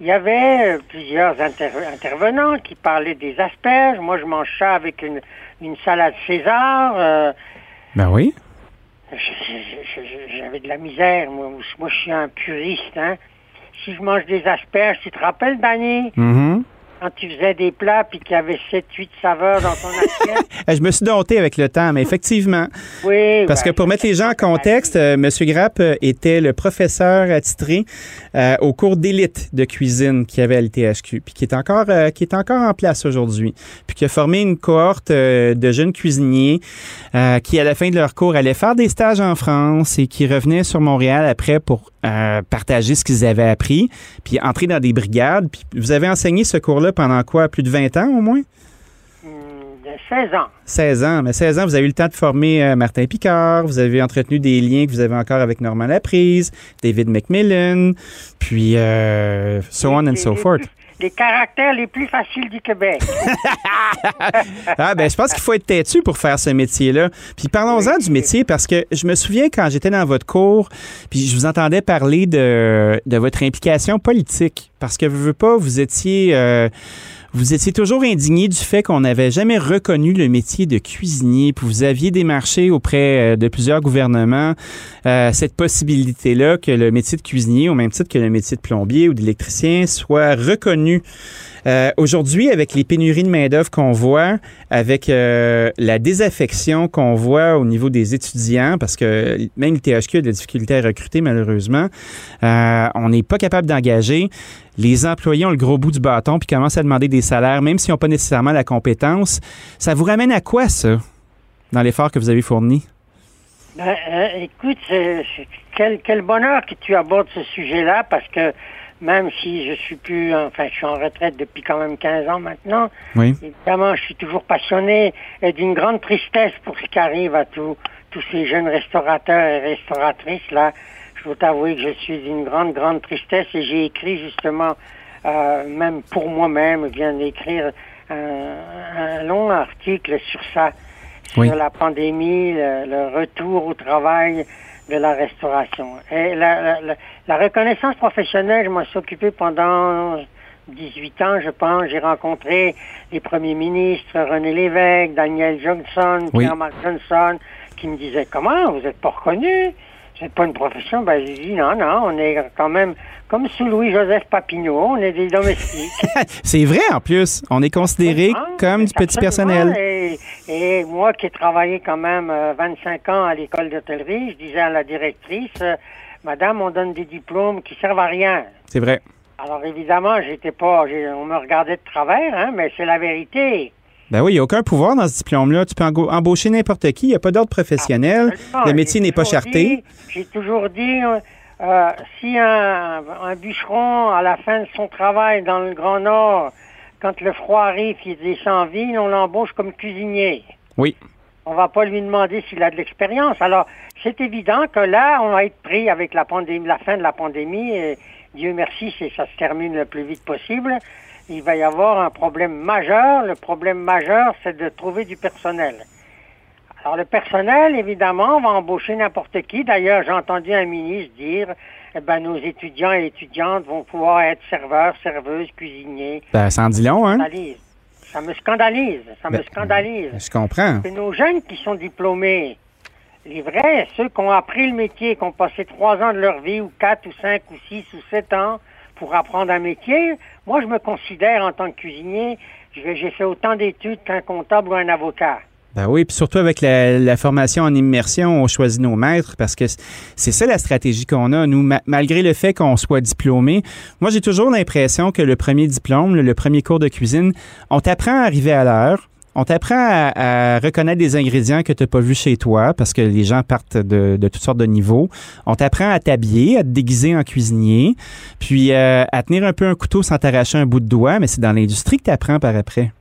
S9: il y avait euh, plusieurs inter- intervenants qui parlaient des asperges. Moi, je mange ça avec une, une salade César. euh,
S6: Ben oui.
S9: J'avais de la misère. Moi, moi, je suis un puriste. Hein. Si je mange des asperges, tu te rappelles, Danny,
S6: Mhm.
S9: Quand tu faisais des plats puis qu'il y avait 7-8 saveurs dans ton assiette?
S6: Eh, Je me suis dompté avec le temps, mais effectivement.
S9: Oui.
S6: Parce que
S9: ben,
S6: pour mettre les gens en contexte, euh, M. Grapp euh, était le professeur attitré euh, au cours d'élite de cuisine qu'il y avait à l'ITHQ, puis qui est encore euh, qui est encore en place aujourd'hui, puis qui a formé une cohorte de jeunes cuisiniers qui, à la fin de leur cours, allaient faire des stages en France et qui revenaient sur Montréal après pour euh, partager ce qu'ils avaient appris, puis entrer dans des brigades. Puis vous avez enseigné ce cours-là pendant quoi? Plus de 20 ans au moins?
S9: hum, de 16 ans.
S6: 16 ans. Mais 16 ans, vous avez eu le temps de former euh, Martin Picard, vous avez entretenu des liens que vous avez encore avec Normand Laprise, David McMillan, puis euh, so on and so forth.
S9: Les caractères les plus faciles du Québec.
S6: Ah ben je pense qu'il faut être têtu pour faire ce métier-là. Puis parlons-en du métier parce que je me souviens quand j'étais dans votre cours, puis je vous entendais parler de, de votre implication politique parce que vous veux pas, vous étiez euh, Vous étiez toujours indigné du fait qu'on n'avait jamais reconnu le métier de cuisinier, puis vous aviez démarché auprès euh, de plusieurs gouvernements euh, cette possibilité-là que le métier de cuisinier, au même titre que le métier de plombier ou d'électricien, soit reconnu. Euh, Aujourd'hui, avec les pénuries de main-d'œuvre qu'on voit, avec euh, la désaffection qu'on voit au niveau des étudiants, parce que même le THQ a de la difficulté à recruter, malheureusement, euh, on n'est pas capable d'engager. Les employés ont le gros bout du bâton puis commencent à demander des salaires, même s'ils n'ont pas nécessairement la compétence. Ça vous ramène à quoi, ça, dans l'effort que vous avez fourni?
S9: Ben, écoute, quel bonheur que tu abordes ce sujet-là, parce que même si je suis plus, enfin, je suis en retraite depuis quand même 15 ans maintenant,
S6: Oui.
S9: évidemment, je suis toujours passionné et d'une grande tristesse pour ce qui arrive à tous tous ces jeunes restaurateurs et restauratrices là. Je dois t'avouer que je suis d'une grande, grande tristesse et j'ai écrit justement, euh, même pour moi-même, je viens d'écrire un, un long article sur ça, sur
S6: Oui.
S9: la pandémie, le, le retour au travail de la restauration. Et la, la, la- reconnaissance professionnelle, je m'en suis occupé pendant 18 ans, je pense. J'ai rencontré les premiers ministres, René Lévesque, Daniel Johnson,
S6: Oui.
S9: Pierre-Marc Johnson, qui me disaient, comment, vous n'êtes pas reconnu? N'êtes pas une profession? Ben, j'ai dit, non, non, on est quand même, comme sous Louis-Joseph Papineau, on est des domestiques.
S6: C'est vrai, en plus. On est considéré
S9: Ah,
S6: comme du petit personnel.
S9: Et, et moi qui ai travaillé quand même euh, 25 ans à l'école d'hôtellerie, je disais à la directrice, euh, Madame, on donne des diplômes qui servent à rien.
S6: C'est vrai.
S9: Alors évidemment, j'étais pas, on me regardait de travers, hein, mais c'est la vérité.
S6: Ben oui, il n'y a aucun pouvoir dans ce diplôme-là. Tu peux embaucher n'importe qui. Il n'y a pas d'ordre professionnel.
S9: Absolument.
S6: Le métier n'est pas charté.
S9: J'ai toujours dit, euh, si un, un bûcheron, à la fin de son travail dans le Grand Nord, quand le froid arrive, il descend en ville, on l'embauche comme cuisinier.
S6: Oui.
S9: On va pas lui demander s'il a de l'expérience. Alors, c'est évident que là, on va être pris avec la pandémie, la fin de la pandémie. Et Dieu merci, c'est ça se termine le plus vite possible. Il va y avoir un problème majeur. Le problème majeur, c'est de trouver du personnel. Alors, le personnel, évidemment, on va embaucher n'importe qui. D'ailleurs, j'ai entendu un ministre dire, eh ben, nos étudiants et étudiantes vont pouvoir être serveurs, serveuses, cuisiniers.
S6: Ben, ça en dit long, hein?
S9: Scandalise. Ça me scandalise. Ça me
S6: Ben,
S9: scandalise.
S6: Je comprends.
S9: C'est nos jeunes qui sont diplômés. Les vrais, ceux qui ont appris le métier, qui ont passé trois ans de leur vie, ou quatre, ou cinq, ou six, ou sept ans pour apprendre un métier. Moi, je me considère en tant que cuisinier, j'ai fait autant d'études qu'un comptable ou un avocat.
S6: Ben oui, puis surtout avec la, formation en immersion, on choisit nos maîtres parce que c'est ça la stratégie qu'on a, nous, ma- malgré le fait qu'on soit diplômé. Moi, j'ai toujours l'impression que le premier diplôme, le premier cours de cuisine, on t'apprend à arriver à l'heure. On t'apprend à, à reconnaître des ingrédients que tu n'as pas vus chez toi parce que les gens partent de, de toutes sortes de niveaux. On t'apprend à t'habiller, à te déguiser en cuisinier, puis euh, à tenir un peu un couteau sans t'arracher un bout de doigt, mais c'est dans l'industrie que tu apprends par après.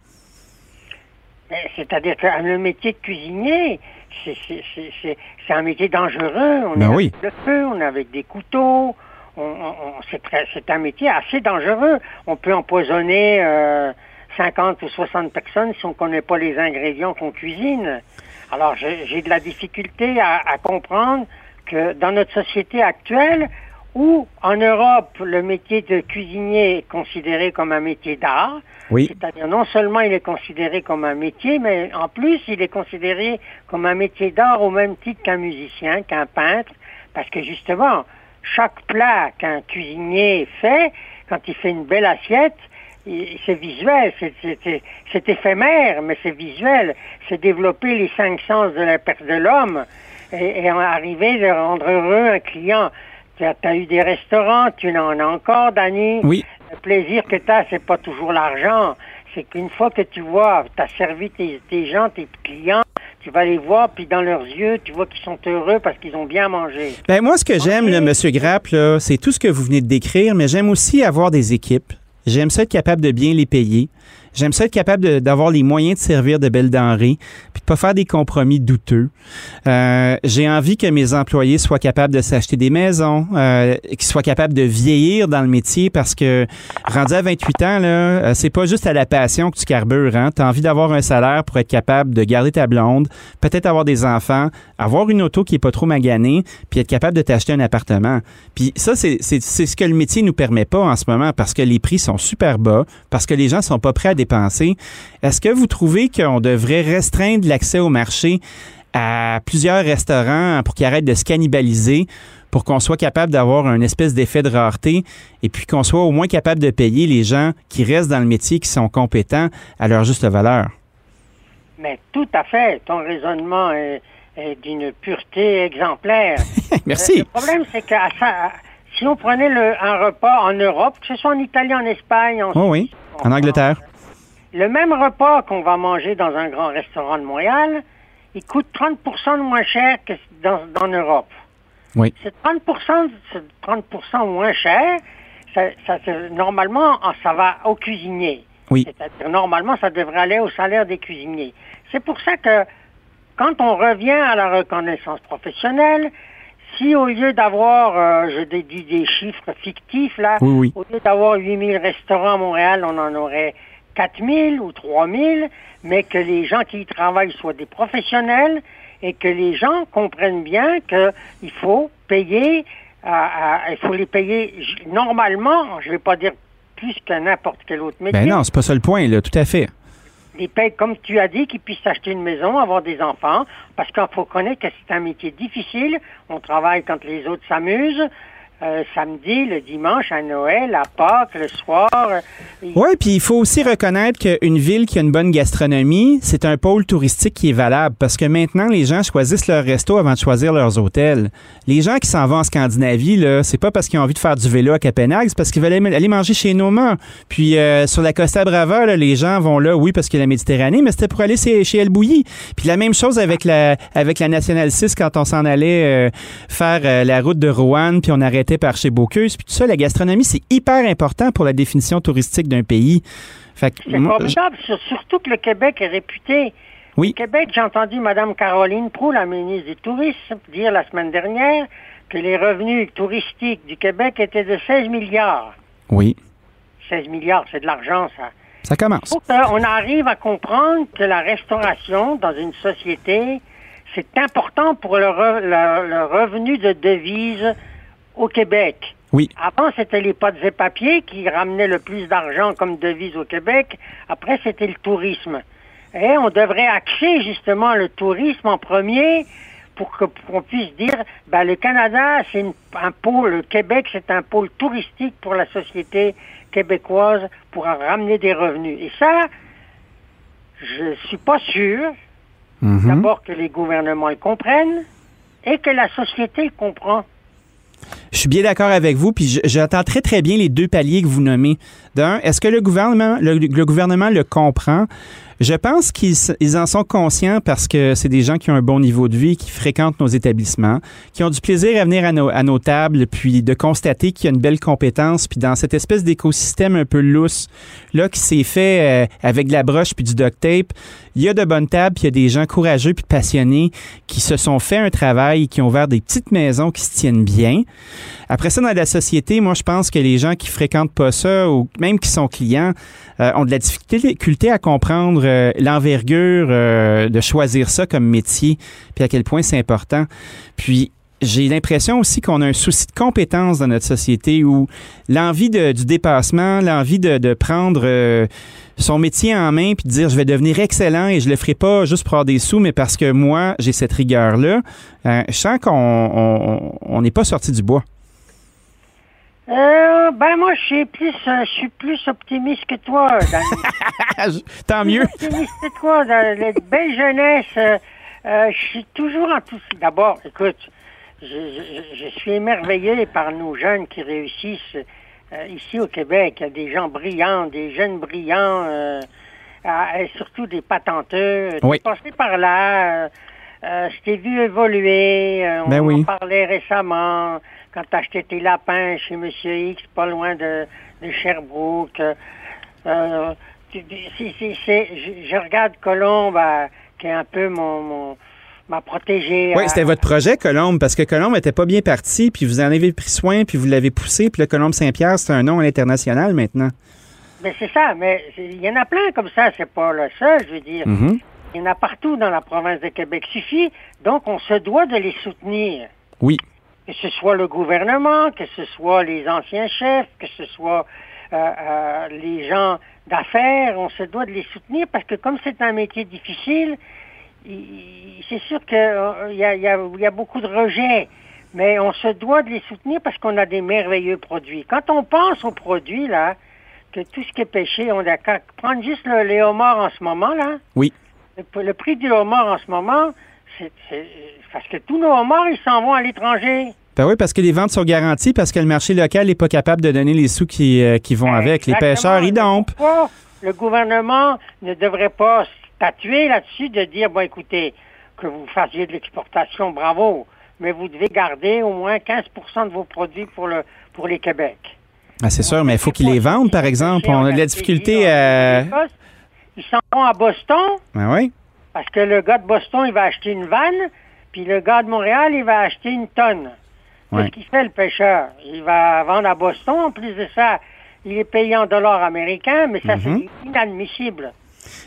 S9: Eh, C'est-à-dire que le métier de cuisinier, c'est- un métier dangereux. On
S6: Ben
S9: est
S6: oui.
S9: avec le feu, on est avec des couteaux. On, on- on- c'est très- c'est un métier assez dangereux. On peut empoisonner euh, 50 ou 60 personnes si on ne connaît pas les ingrédients qu'on cuisine. Alors, j'ai de la difficulté à, à comprendre que dans notre société actuelle, où en Europe, le métier de cuisinier est considéré comme un métier d'art,
S6: Oui.
S9: c'est-à-dire non seulement il est considéré comme un métier, mais en plus il est considéré comme un métier d'art au même titre qu'un musicien, qu'un peintre, parce que justement, chaque plat qu'un cuisinier fait, quand il fait une belle assiette, c'est visuel, c'est- éphémère, mais c'est visuel. C'est développer les cinq sens de la per- de l'homme et, arriver de rendre heureux un client. Tu as, t'as eu des restaurants, tu en as encore, Danny.
S6: Oui.
S9: Le plaisir que tu as, c'est pas toujours l'argent. C'est qu'une fois que tu vois, tu as servi tes, tes gens, tes clients, tu vas les voir, puis dans leurs yeux, tu vois qu'ils sont heureux parce qu'ils ont bien mangé.
S6: Ben moi, ce que j'aime, là, Monsieur Grapp, c'est tout ce que vous venez de décrire, mais j'aime aussi avoir des équipes. J'aime ça être capable de bien les payer. J'aime ça être capable d'avoir les moyens de servir de belles denrées, puis de pas faire des compromis douteux. Euh, J'ai envie que mes employés soient capables de s'acheter des maisons, euh, qu'ils soient capables de vieillir dans le métier, parce que rendu à 28 ans, là, euh, c'est pas juste à la passion que tu carbures. Hein? Tu as envie d'avoir un salaire pour être capable de garder ta blonde, peut-être avoir des enfants, avoir une auto qui est pas trop maganée, puis être capable de t'acheter un appartement. Puis ça, c'est c'est- c'est ce que le métier nous permet pas en ce moment, parce que les prix sont super bas, parce que les gens sont pas prêts à dépenser. Est-ce que vous trouvez qu'on devrait restreindre l'accès au marché à plusieurs restaurants pour qu'ils arrêtent de se cannibaliser, pour qu'on soit capable d'avoir un espèce d'effet de rareté et puis qu'on soit au moins capable de payer les gens qui restent dans le métier, qui sont compétents à leur juste valeur?
S9: Mais tout à fait. Ton raisonnement est, est d'une pureté exemplaire.
S6: Merci.
S9: Le problème, c'est que ça- si on prenait le- un repas en Europe, que ce soit en Italie, en Espagne, en
S6: Oh oui, en Angleterre.
S9: Le même repas qu'on va manger dans un grand restaurant de Montréal, il coûte 30 de moins cher que dans, dans l'Europe.
S6: Oui.
S9: C'est 30 c'est 30 moins cher. Ça, ça normalement, ah, ça va au cuisinier.
S6: Oui.
S9: C'est-à-dire, normalement, ça devrait aller au salaire des cuisiniers. C'est pour ça que, quand on revient à la reconnaissance professionnelle, si au lieu d'avoir, euh, je dédie des chiffres fictifs, là,
S6: Oui, oui.
S9: au lieu d'avoir 8000 restaurants à Montréal, on en aurait 4000 ou 3000, mais que les gens qui y travaillent soient des professionnels et que les gens comprennent bien qu'il faut payer, euh, euh, il faut les payer normalement, je vais pas dire plus que n'importe quel autre métier.
S6: Ben non, c'est pas ça le point, là, tout à fait.
S9: Ils payent, comme tu as dit, qu'ils puissent acheter une maison, avoir des enfants, parce qu'il faut connaître que c'est un métier difficile. On travaille quand les autres s'amusent. Euh, samedi, le dimanche, à Noël, à Pâques, le soir. euh,
S6: Oui, puis il faut aussi reconnaître qu'une ville qui a une bonne gastronomie, c'est un pôle touristique qui est valable parce que maintenant, les gens choisissent leur resto avant de choisir leurs hôtels. Les gens qui s'en vont en Scandinavie, là, c'est pas parce qu'ils ont envie de faire du vélo à Copenhague, c'est parce qu'ils veulent aller manger chez Noma. Puis euh, sur la Costa Brava, les gens vont là, oui, parce qu'il y a la Méditerranée, mais c'était pour aller chez, El Bouilly. Puis la même chose avec la, avec la Nationale 6 quand on s'en allait faire la route de Rouen, puis on arrêtait par chez Bocuse, puis tout ça, la gastronomie, c'est hyper important pour la définition touristique d'un pays. Fait que
S9: C'est
S6: moi,
S9: formidable, sur- surtout que le Québec est réputé.
S6: Oui.
S9: Au Québec, j'ai entendu Mme Caroline Proux, la ministre du Tourisme, dire la semaine dernière que les revenus touristiques du Québec étaient de 16 milliards.
S6: oui,
S9: 16 milliards, c'est de l'argent, ça.
S6: ça commence.
S9: faut qu'on arrive à comprendre que la restauration dans une société, c'est important pour le, re- le- le revenu de devise au Québec.
S6: Oui.
S9: Avant, c'était les pâtes et papiers qui ramenaient le plus d'argent comme devise au Québec. Après, c'était le tourisme. Et on devrait axer justement le tourisme en premier pour que- qu'on puisse dire, ben, le Canada, c'est un pôle, le Québec, c'est un pôle touristique pour la société québécoise pour en ramener des revenus. Et ça, je suis pas sûr,
S6: Mhm.
S9: d'abord que les gouvernements le comprennent et que la société le comprend.
S6: Je suis bien d'accord avec vous, puis je- j'entends très très bien les deux paliers que vous nommez. D'un, est-ce que le gouvernement, le, gouvernement le comprend? Je pense qu'ils en sont conscients parce que c'est des gens qui ont un bon niveau de vie, qui fréquentent nos établissements, qui ont du plaisir à venir à nos, à nos tables, puis de constater qu'il y a une belle compétence, puis dans cette espèce d'écosystème un peu lousse là qui s'est fait euh, avec de la broche puis du duct tape, il y a de bonnes tables, puis il y a des gens courageux puis passionnés qui se sont fait un travail, qui ont ouvert des petites maisons qui se tiennent bien. Après ça, dans la société, moi, je pense que les gens qui fréquentent pas ça ou même qui sont clients euh, ont de la difficulté à comprendre euh, l'envergure euh, de choisir ça comme métier, puis à quel point c'est important. Puis j'ai l'impression aussi qu'on a un souci de compétence dans notre société où l'envie de- du dépassement, l'envie de, de prendre euh, son métier en main puis de dire je vais devenir excellent et je le ferai pas juste pour avoir des sous, mais parce que moi, j'ai cette rigueur-là, euh, je sens qu'on on- on- on n'est pas sorti du bois.
S9: Euh, ben moi, je suis plus, je suis plus optimiste que toi.
S6: Tant mieux.
S9: optimiste que toi. Dans la belle jeunesse, euh, je suis toujours enthousiaste. D'abord, écoute, je, je- je suis émerveillé par nos jeunes qui réussissent euh, ici au Québec. Il y a des gens brillants, des jeunes brillants, euh, et surtout des patenteux.
S6: Oui.
S9: Passé par là. euh, euh, je t'ai vu évoluer. euh, on
S6: Ben oui.
S9: en parlait récemment quand tu acheté tes lapins chez Monsieur X, pas loin de, de Sherbrooke. Euh, tu- tu- c'est- c'est- c'est- je, je regarde Colombe, euh, qui est un peu mon, mon- ma protégée.
S6: Oui,
S9: euh,
S6: c'était votre projet, Colombe, parce que Colombe était pas bien parti, puis vous en avez pris soin, puis vous l'avez poussé, puis le Colombe Saint-Pierre, c'est un nom à l'international maintenant.
S9: Mais c'est ça, mais il y en a plein comme ça, c'est pas le seul, je veux dire.
S6: Mhm.
S9: Il y en a partout dans la province de Québec. Suffit, donc on se doit de les soutenir.
S6: Oui.
S9: Que ce soit le gouvernement, que ce soit les anciens chefs, que ce soit euh, euh, les gens d'affaires, on se doit de les soutenir parce que comme c'est un métier difficile, il- c'est sûr qu'il y, a, il y, a, il y a beaucoup de rejets, mais on se doit de les soutenir parce qu'on a des merveilleux produits. Quand on pense aux produits, là, que tout ce qui est pêché, on a prendre juste le, les homards en ce moment, là.
S6: Oui.
S9: Le, le prix du homard en ce moment, c'est parce que tous nos homards, ils s'en vont à l'étranger.
S6: Ben oui, parce que les ventes sont garanties, parce que le marché local n'est pas capable de donner les sous qui, euh, qui vont avec. Les pêcheurs, ils dompent.
S9: Pourquoi le gouvernement ne devrait pas statuer là-dessus de dire, bon, écoutez, que vous fassiez de l'exportation, bravo, mais vous devez garder au moins 15% de vos produits pour, le, pour les Québec.
S6: Ah, c'est sûr, mais il faut qu'ils les vendent, par exemple. On a de la difficulté à...
S9: Ils s'en vont à Boston
S6: Ben oui.
S9: parce que le gars de Boston, il va acheter une vanne, puis le gars de Montréal, il va acheter une tonne. Qu'est-ce qu'il fait, le pêcheur? Il va vendre à Boston. En plus de ça, il est payé en dollars américains, mais ça,
S6: Mhm.
S9: c'est inadmissible.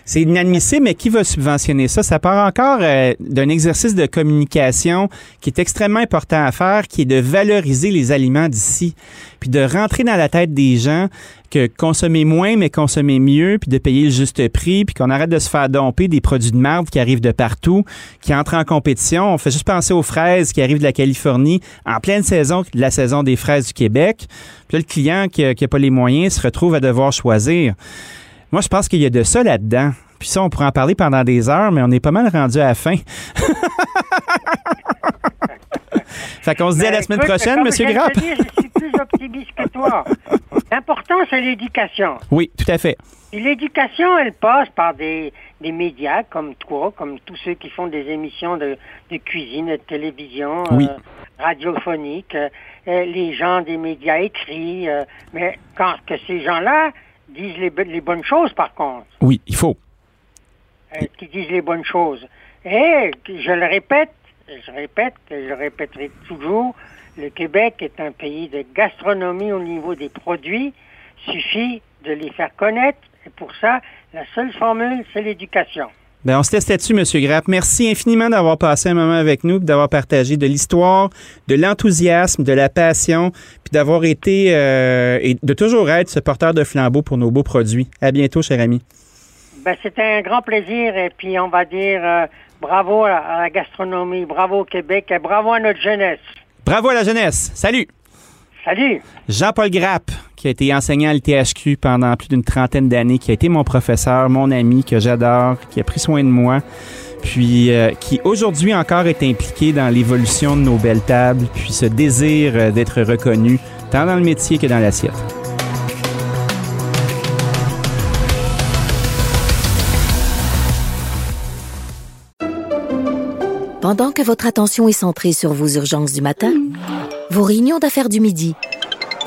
S6: C'est inadmissible, mais qui va subventionner ça? Ça part encore euh, d'un exercice de communication qui est extrêmement important à faire, qui est de valoriser les aliments d'ici, puis de rentrer dans la tête des gens que consommer moins, mais consommer mieux, puis de payer le juste prix, puis qu'on arrête de se faire domper des produits de merde qui arrivent de partout, qui entrent en compétition. On fait juste penser aux fraises qui arrivent de la Californie en pleine saison, la saison des fraises du Québec. Puis là, le client qui n'a pas les moyens se retrouve à devoir choisir. Moi, je pense qu'il y a de ça là-dedans. Puis ça, on pourrait en parler pendant des heures, mais on est pas mal rendu à la fin. fait qu'on se dit à la
S9: Ben,
S6: semaine prochaine, Monsieur
S9: je viens de
S6: Grapp.
S9: te dire, je suis plus optimiste que toi. L'important, c'est l'éducation.
S6: Oui, tout à fait.
S9: Et l'éducation, elle passe par des, des médias comme toi, comme tous ceux qui font des émissions de, de cuisine, de télévision,
S6: Oui.
S9: euh, radiophonique, euh, euh, les gens des médias écrits. euh, mais quand que ces gens-là disent les, bo- les bonnes choses, par contre,
S6: Oui, il faut.
S9: euh, qui disent les bonnes choses. Et je le répète, je répète, je le répéterai toujours, le Québec est un pays de gastronomie au niveau des produits. Suffit de les faire connaître. Et pour ça, la seule formule, c'est l'éducation.
S6: Ben, on se laisse là-dessus, Monsieur Grapp. Merci infiniment d'avoir passé un moment avec nous, d'avoir partagé de l'histoire, de l'enthousiasme, de la passion, puis d'avoir été euh, et de toujours être ce porteur de flambeau pour nos beaux produits. À bientôt, cher ami.
S9: Ben, c'était un grand plaisir. Et puis, on va dire euh, bravo à, à la gastronomie, bravo au Québec et bravo à notre jeunesse.
S6: Bravo à la jeunesse. Salut.
S9: Salut.
S6: Jean-Paul Grapp, qui a été enseignant à l'ITHQ pendant plus d'une trentaine d'années, qui a été mon professeur, mon ami, que j'adore, qui a pris soin de moi, puis euh, qui aujourd'hui encore est impliqué dans l'évolution de nos belles tables, puis ce désir euh, d'être reconnu, tant dans le métier que dans l'assiette.
S4: Pendant que votre attention est centrée sur vos urgences du matin, vos réunions d'affaires du midi,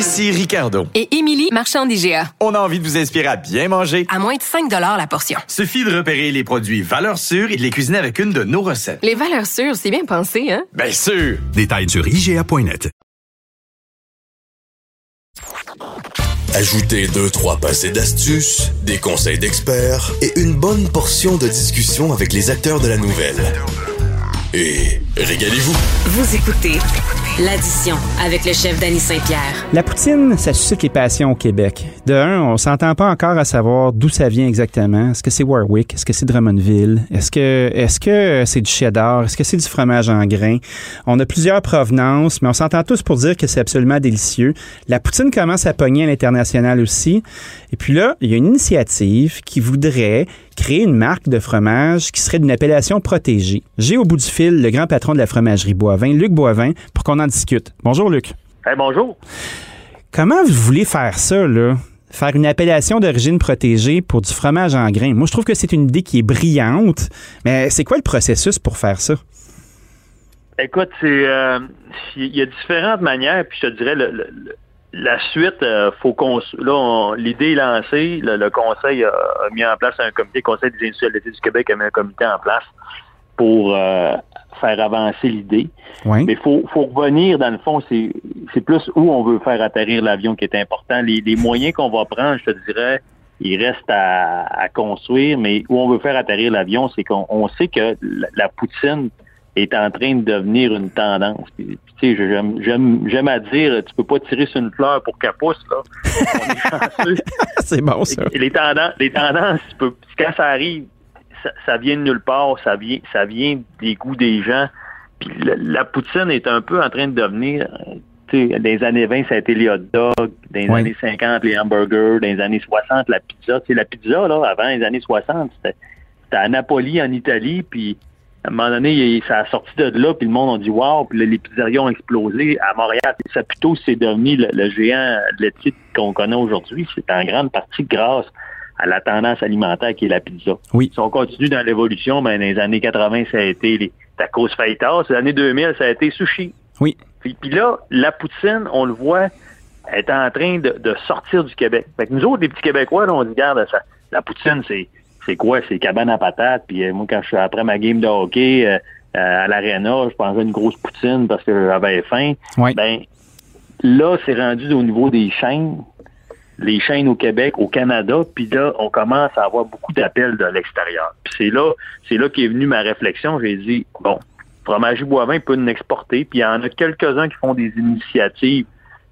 S1: Ici Ricardo.
S2: Et Émilie, marchand d'IGA.
S1: On a envie de vous inspirer à bien manger.
S2: À moins de 5 la portion.
S1: Suffit de repérer les produits valeurs sûres et de les cuisiner avec une de nos recettes.
S2: Les valeurs sûres, c'est bien pensé, hein?
S1: Bien sûr!
S3: Détails sur IGA.net.
S10: Ajoutez deux, trois passés d'astuces, des conseils d'experts et une bonne portion de discussion avec les acteurs de la nouvelle. Et régalez-vous.
S8: Vous écoutez l'addition avec le chef Danny Saint-Pierre.
S6: La poutine, ça suscite les passions au Québec. De un, on s'entend pas encore à savoir d'où ça vient exactement. Est-ce que c'est Warwick? Est-ce que c'est Drummondville? Est-ce que est-ce que c'est du cheddar? Est-ce que c'est du fromage en grains? On a plusieurs provenances, mais on s'entend tous pour dire que c'est absolument délicieux. La poutine commence à pogner à l'international aussi. Et puis là, il y a une initiative qui voudrait créer une marque de fromage qui serait d'une appellation protégée. J'ai au bout du fil le grand patron de la fromagerie Boivin, Luc Boivin, pour qu'on en discute. Bonjour Luc.
S11: bonjour.
S6: Comment vous voulez faire ça, là? Faire une appellation d'origine protégée pour du fromage en grains. Moi, je trouve que c'est une idée qui est brillante, mais c'est quoi le processus pour faire ça?
S11: Écoute, c'est euh, il y a différentes manières, puis je te dirais le- la suite, euh, faut qu'on là l'idée est lancée, le, le conseil a, a mis en place un comité, le conseil des industriels d'été du Québec a mis un comité en place pour euh, faire avancer l'idée.
S6: Oui.
S11: Mais il faut, faut revenir, dans le fond, c'est c'est plus où on veut faire atterrir l'avion qui est important. Les, les moyens qu'on va prendre, je te dirais, il reste à, à construire, mais où on veut faire atterrir l'avion, c'est qu'on on sait que la, la poutine est en train de devenir une tendance. Puis, tu sais, j'aime- j'aime j'aime à dire, tu peux pas tirer sur une fleur pour qu'elle pousse, là. On est chanceux.
S6: C'est bon, ça.
S11: Les tendances, les tendances tu peux- quand ça arrive, ça, ça vient de nulle part, ça vient, ça vient des goûts des gens. Puis la, la poutine est un peu en train de devenir, euh, tu sais, dans les années 20, ça a été les hot dogs, dans les
S6: Oui.
S11: années 50, les hamburgers, dans les années 60, la pizza. Tu sais, la pizza, là, avant les années 60, c'était c'était à Napoli, en Italie, puis à un moment donné, ça a sorti de là, puis le monde a dit wow, puis là, les pizzerias ont explosé à Montréal. Puis Saputo, c'est devenu le, le géant laitier qu'on connaît aujourd'hui. C'est en grande partie grâce à la tendance alimentaire qui est la pizza.
S6: Oui.
S11: Si on continue dans l'évolution, ben, dans les années 80, ça a été les tacos fajitas. Les années 2000, ça a été sushi.
S6: Oui.
S11: Puis, puis là, la poutine, on le voit, est en train de, de sortir du Québec. Fait que nous autres, les petits Québécois, là, on dit, regarde, ça, la poutine, c'est c'est quoi? C'est cabane à patates. Puis euh, moi, quand je suis après ma game de hockey euh, euh, à l'aréna, je mangeais une grosse poutine parce que j'avais faim.
S6: Oui.
S11: Ben, là, c'est rendu au niveau des chaînes, les chaînes au Québec, au Canada, puis là, on commence à avoir beaucoup d'appels de l'extérieur. Puis c'est là, c'est là qu'est venue ma réflexion. J'ai dit, bon, Fromagerie Boivin peut nous exporter, puis il y en a quelques-uns qui font des initiatives,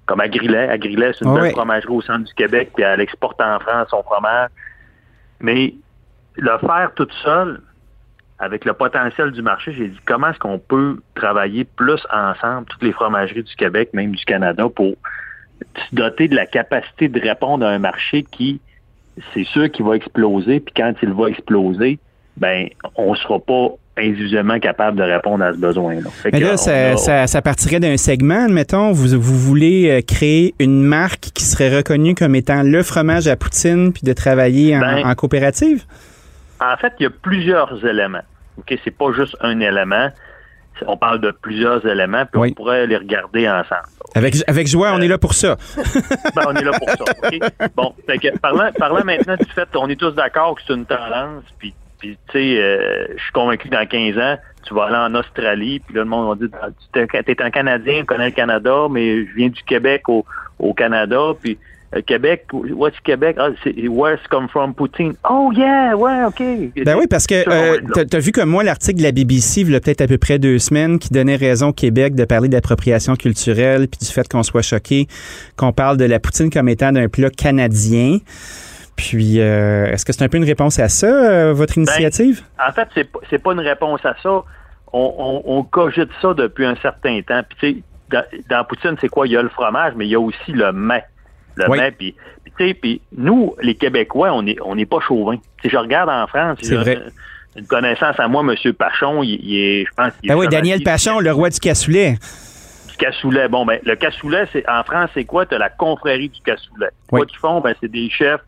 S11: comme à Grillet. À Grillet, c'est une
S6: Ah
S11: belle fromagerie au centre du Québec, puis elle exporte en France son fromage. Mais le faire toute seule, avec le potentiel du marché, j'ai dit comment est-ce qu'on peut travailler plus ensemble, toutes les fromageries du Québec, même du Canada, pour se doter de la capacité de répondre à un marché qui, c'est sûr qu'il va exploser, puis quand il va exploser, ben, on sera pas individuellement capable de répondre à ce besoin-là.
S6: Mais là, ça,
S11: a-
S6: ça, ça partirait d'un segment. Mettons, vous, vous voulez euh, créer une marque qui serait reconnue comme étant le fromage à poutine, puis de travailler en,
S11: Ben,
S6: en coopérative?
S11: En fait, il y a plusieurs éléments. OK, c'est pas juste un élément. On parle de plusieurs éléments, puis
S6: Oui.
S11: on pourrait les regarder ensemble.
S6: Avec, avec joie, on est là pour ça.
S11: Ben, on est là pour ça. OK? Bon, que parlant, parlant maintenant du fait, on est tous d'accord que c'est une tendance, puis, puis tu sais, euh, je suis convaincu que dans 15 ans, tu vas aller en Australie, puis là, le monde va dire, Ah, tu es un Canadien, tu connais le Canada, mais je viens du Québec au, au Canada, puis euh, Québec, what's Québec? Ah, c'est where's come from Poutine? Oh yeah, ouais, OK.
S6: Ben oui, parce que euh, t'as- t'as vu comme moi l'article de la BBC, il y a peut-être à peu près deux semaines, qui donnait raison au Québec de parler d'appropriation culturelle, puis du fait qu'on soit choqué, qu'on parle de la poutine comme étant d'un plat canadien. Puis, euh, est-ce que c'est un peu une réponse à ça, euh, votre
S11: Ben,
S6: initiative?
S11: En fait, c'est pas- c'est pas une réponse à ça. On, on, on cogite ça depuis un certain temps. Puis tu sais, dans, dans Poutine, c'est quoi? Il y a le fromage, mais il y a aussi le mets.
S6: Oui.
S11: puis puis, tu sais, puis nous, les Québécois, on n'est on pas chauvins. Sais, je regarde en France,
S6: C'est vrai.
S11: Une, connaissance à moi, M. Pachon, il, il est, je pense, il est
S6: Ben oui, Daniel Pachon, le roi du cassoulet.
S11: du cassoulet. Bon, ben, le cassoulet, c'est en France, c'est quoi? Tu as la confrérie du cassoulet.
S6: Oui.
S11: Quoi qu'ils font? Ben, c'est des chefs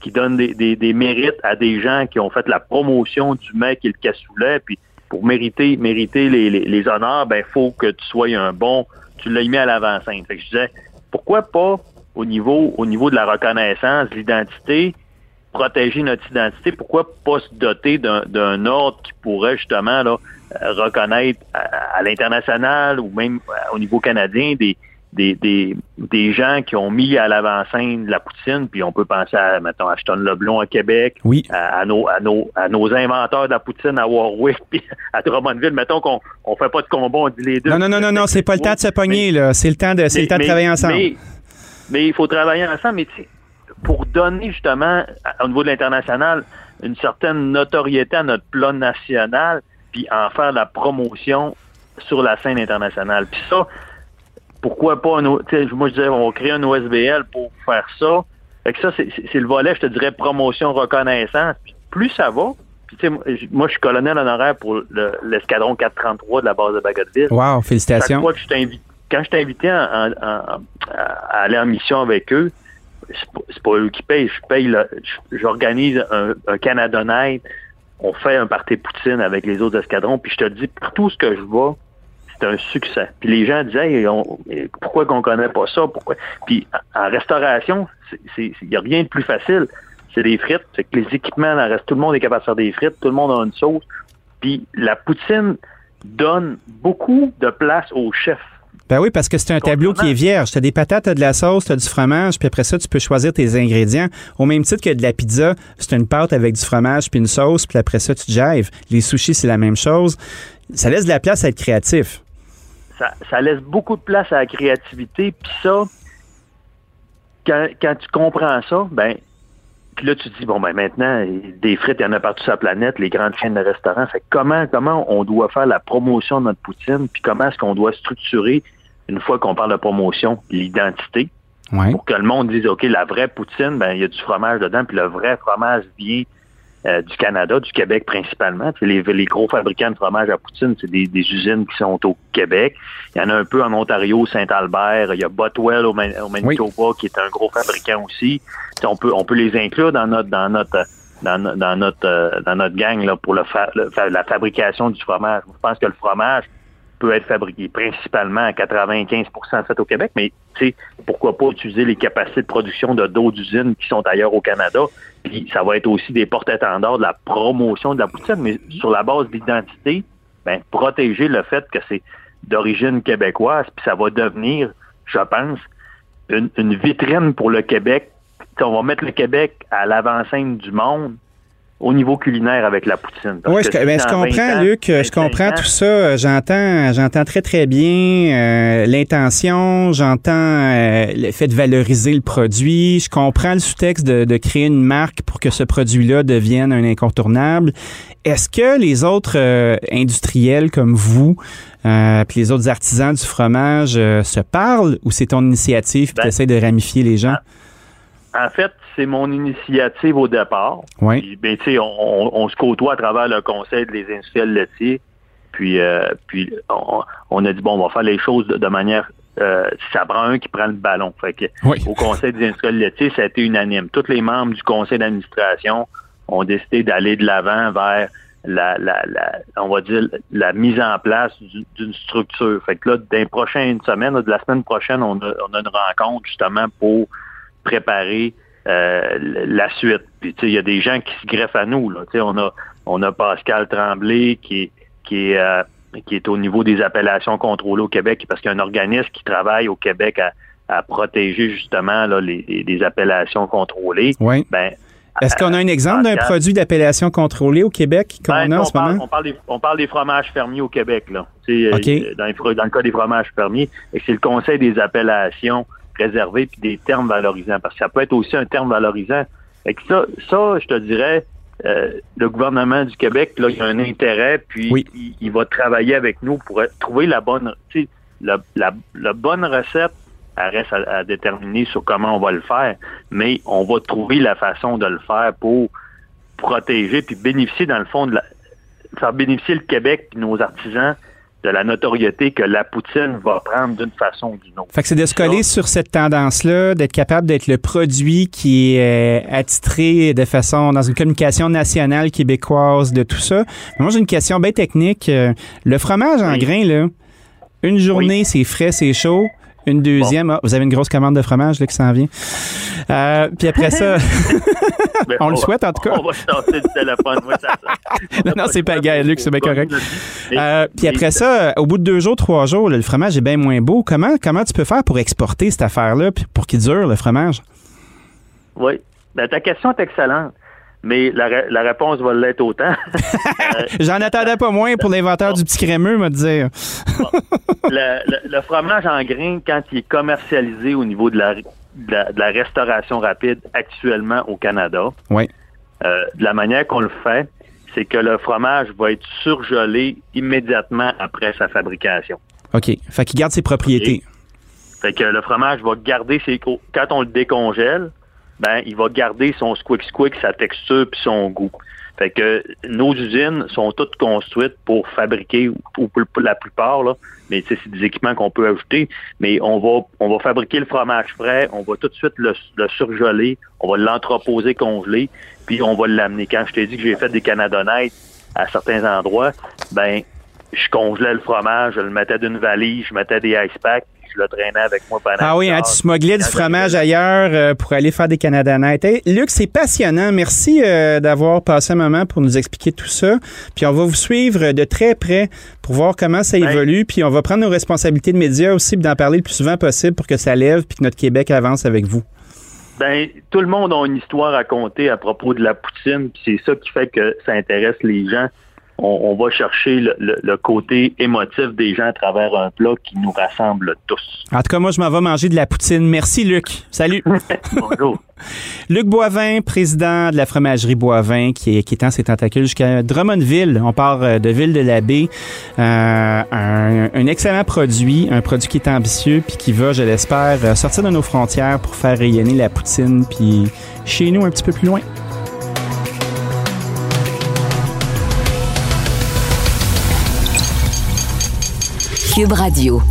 S11: qui donnent des, des- des mérites à des gens qui ont fait la promotion du mec et le cassoulet. Puis pour mériter, mériter les, les, les honneurs, ben, faut que tu sois un bon, tu l'as mis à l'avant-scène. Fait que je disais, pourquoi pas au niveau, au niveau de la reconnaissance, de l'identité, protéger notre identité, pourquoi pas se doter d'un d'un ordre qui pourrait justement là, euh, reconnaître à, à l'international ou même euh, au niveau canadien des, des, des, des gens qui ont mis à l'avant-scène la poutine, puis on peut penser à, mettons, Ashton Leblon à Québec,
S6: Oui.
S11: à, à nos, à, nos, à nos inventeurs de la poutine à Warwick, puis à Drummondville. Mettons qu'on on fait pas de combat, on dit les deux.
S6: Non, non, non, non, non, c'est pas le temps de se pogner, là. C'est le temps de, c'est le temps de travailler ensemble.
S11: Mais, mais il faut travailler ensemble. Mais tu sais, pour donner justement, à- au niveau de l'international, une certaine notoriété à notre plat national, puis en faire la promotion sur la scène internationale. Puis ça, pourquoi pas, un O- tu sais, moi je disais, on va créer un OSBL pour faire ça. Fait que ça, c'est le volet, je te dirais, promotion, reconnaissance. Puis plus ça va, puis tu sais, moi, je- suis colonel honoraire pour le- l'escadron 433 de la base de Bagotville.
S6: Wow,
S11: Chaque
S6: félicitations.
S11: fois que je t'invite, quand je t'invitais à, aller en mission avec eux, c'est pas, c'est pas eux qui payent. Je paye, j'organise un, un Canada Night. On fait un party poutine avec les autres escadrons. Puis je te dis, partout ce que je vais, c'est un succès. Puis les gens disaient, Hey, on- pourquoi qu'on connaît pas ça? Pourquoi? Puis en restauration, il n'y a rien de plus facile. C'est des frites. Fait que les équipements, tout le monde est capable de faire des frites. Tout le monde a une sauce. Puis la poutine donne beaucoup de place au chef.
S6: Ben oui, parce que c'est un tableau qui est vierge. Tu as des patates, tu as de la sauce, tu as du fromage, puis après ça, tu peux choisir tes ingrédients. Au même titre que de la pizza, c'est une pâte avec du fromage puis une sauce, puis après ça, tu te javes. Les sushis, c'est la même chose. Ça laisse de la place à être créatif.
S11: Ça, ça laisse beaucoup de place à la créativité, puis ça, quand, quand tu comprends ça, ben puis là, tu te dis, bon, ben maintenant, des frites, il y en a partout sur la planète, les grandes chaînes de restaurants. Fait comment, comment on doit faire la promotion de notre poutine, puis comment est-ce qu'on doit structurer, une fois qu'on parle de promotion, l'identité,
S6: Ouais.
S11: pour que le monde dise, OK, la vraie poutine, ben il y a du fromage dedans, puis le vrai fromage vient euh, du Canada, du Québec principalement. Les, les gros fabricants de fromage à poutine, c'est des, des usines qui sont au Québec. Il y en a un peu en Ontario, Saint-Albert. Il y a Botwell au, Man- au Manitoba, qui est un gros fabricant aussi. On peut on peut les inclure dans notre dans notre dans, dans notre euh, dans notre gang là pour le, fa- le fa- la fabrication du fromage. Je pense que le fromage peut être fabriqué principalement à 95 fait au Québec, mais pourquoi pas utiliser les capacités de production de d'autres usines qui sont ailleurs au Canada. Puis ça va être aussi des porte-étendards de la promotion de la poutine, mais sur la base d'identité, ben, protéger le fait que c'est d'origine québécoise, puis ça va devenir, je pense, une, vitrine pour le Québec. On va mettre le Québec à l'avant-scène du monde au niveau culinaire avec la poutine.
S6: Oui, je, ben, je
S11: dans 20
S6: comprends,
S11: ans,
S6: Luc. Je
S11: 25
S6: comprends
S11: ans,
S6: tout ça. J'entends, j'entends très, très bien euh, l'intention. J'entends euh, le fait de valoriser le produit. Je comprends le sous-texte de, de créer une marque pour que ce produit-là devienne un incontournable. Est-ce que les autres euh, industriels comme vous, euh, puis les autres artisans du fromage euh, se parlent ou c'est ton initiative
S11: Ben,
S6: qui essaie de ramifier les gens?
S11: En fait, c'est mon initiative au départ.
S6: Oui.
S11: Puis, ben, tu sais, on, on- on se côtoie à travers le conseil des industriels laitiers. Puis, euh, puis on, on a dit, bon, on va faire les choses de, de manière... Euh, ça prend un qui prend le ballon. Fait que,
S6: Oui.
S11: Au conseil des industriels laitiers, ça a été unanime. Tous les membres du conseil d'administration ont décidé d'aller de l'avant vers la, la, la, on va dire, la mise en place du- d'une structure. Fait que là, dans les prochaines semaines, là, de la semaine prochaine, on a, on a une rencontre justement pour préparer euh, la suite. Puis tu sais, il y a des gens qui se greffent à nous. Là. Tu sais, On a on a Pascal Tremblay qui est qui est euh, qui est au niveau des appellations contrôlées au Québec parce qu'il y a un organisme qui travaille au Québec à, à protéger justement là, les, les- les appellations contrôlées.
S6: Oui.
S11: Ben,
S6: Est-ce qu'on a un exemple d'un produit d'appellation contrôlée au Québec qu'on
S11: ben,
S6: a en
S11: on,
S6: ce
S11: parle,
S6: moment?
S11: on, parle des, on parle des fromages fermiers au Québec. Là. Euh, dans, les dans le cas des fromages fermiers, c'est le Conseil des appellations réservées puis des termes valorisants. Parce que ça peut être aussi un terme valorisant. Que ça, ça, je te dirais, euh, le gouvernement du Québec, là, il a un intérêt, puis
S6: Oui.
S11: il, il va travailler avec nous pour trouver la bonne, tu sais, la, la, la bonne recette. Elle reste à, à déterminer sur comment on va le faire, mais on va trouver la façon de le faire pour protéger puis bénéficier dans le fond de la faire bénéficier le Québec et nos artisans de la notoriété que la poutine va prendre d'une façon ou d'une autre.
S6: Fait que c'est de se coller sur cette tendance-là, d'être capable d'être le produit qui est euh, attitré de façon dans une communication nationale québécoise de tout ça. Mais moi, j'ai une question bien technique. Euh, Le fromage en
S11: Oui.
S6: grains, là, une journée, c'est frais, c'est chaud. Une deuxième, ah, vous avez une grosse commande de fromage là, qui s'en vient. Euh, puis après ça,
S11: Ben,
S6: on le souhaite, en tout cas.
S11: On va tasser du téléphone. moi, ça- ça-
S6: non, non, c'est pas gay, Luc, c'est bien correct. Euh, puis après ça, au bout de deux jours, trois jours, là, le fromage est bien moins beau. Comment, comment tu peux faire pour exporter cette affaire-là, pour qu'il dure, le fromage?
S11: Oui. Ben, ta question est excellente, mais la, la réponse va l'être autant. Euh,
S6: J'en attendais pas moins pour l'inventeur du petit crémeux, me dire.
S11: le, le- le fromage en grains, quand il est commercialisé au niveau de la, de la, de la restauration rapide actuellement au Canada,
S6: Oui.
S11: euh, de la manière qu'on le fait, c'est que le fromage va être surgelé immédiatement après sa fabrication.
S6: OK. Fait qu'il garde ses propriétés.
S11: Fait que le fromage va garder ses quand on le décongèle, ben il va garder son squick squick, sa texture puis son goût. Fait que nos usines sont toutes construites pour fabriquer ou pour la plupart là, mais c'est des équipements qu'on peut ajouter, mais on va on va fabriquer le fromage frais, on va tout de suite le, le surgeler, on va l'entreposer congelé, puis on va l'amener. Quand je t'ai dit que j'ai fait des canadonnettes à certains endroits, ben je congelais le fromage, je le mettais d'une valise, je mettais des ice packs, je le traînais avec moi pendant
S6: Ah oui, hein, tu smugglais du fromage ailleurs euh, pour aller faire des Canadanettes. Hey, Luc, c'est passionnant. Merci euh, d'avoir passé un moment pour nous expliquer tout ça. Puis on va vous suivre de très près pour voir comment ça
S11: Ben.
S6: évolue. Puis on va prendre nos responsabilités de médias aussi, d'en parler le plus souvent possible pour que ça lève puis que notre Québec avance avec vous.
S11: Ben, tout le monde a une histoire à conter à propos de la poutine, puis c'est ça qui fait que ça intéresse les gens. On, on va chercher le, le- le côté émotif des gens à travers un plat qui nous rassemble tous.
S6: En tout cas, moi, je m'en vais manger de la poutine. Merci, Luc. Salut.
S11: Bonjour.
S6: Luc Boivin, président de la fromagerie Boivin, qui, qui étend ses tentacules jusqu'à Drummondville. On part euh, de Ville-de-la-Baie. Euh, un, un excellent produit, un produit qui est ambitieux, puis qui va, je l'espère, euh, sortir de nos frontières pour faire rayonner la poutine, puis chez nous un petit peu plus loin.
S4: Cube Radio.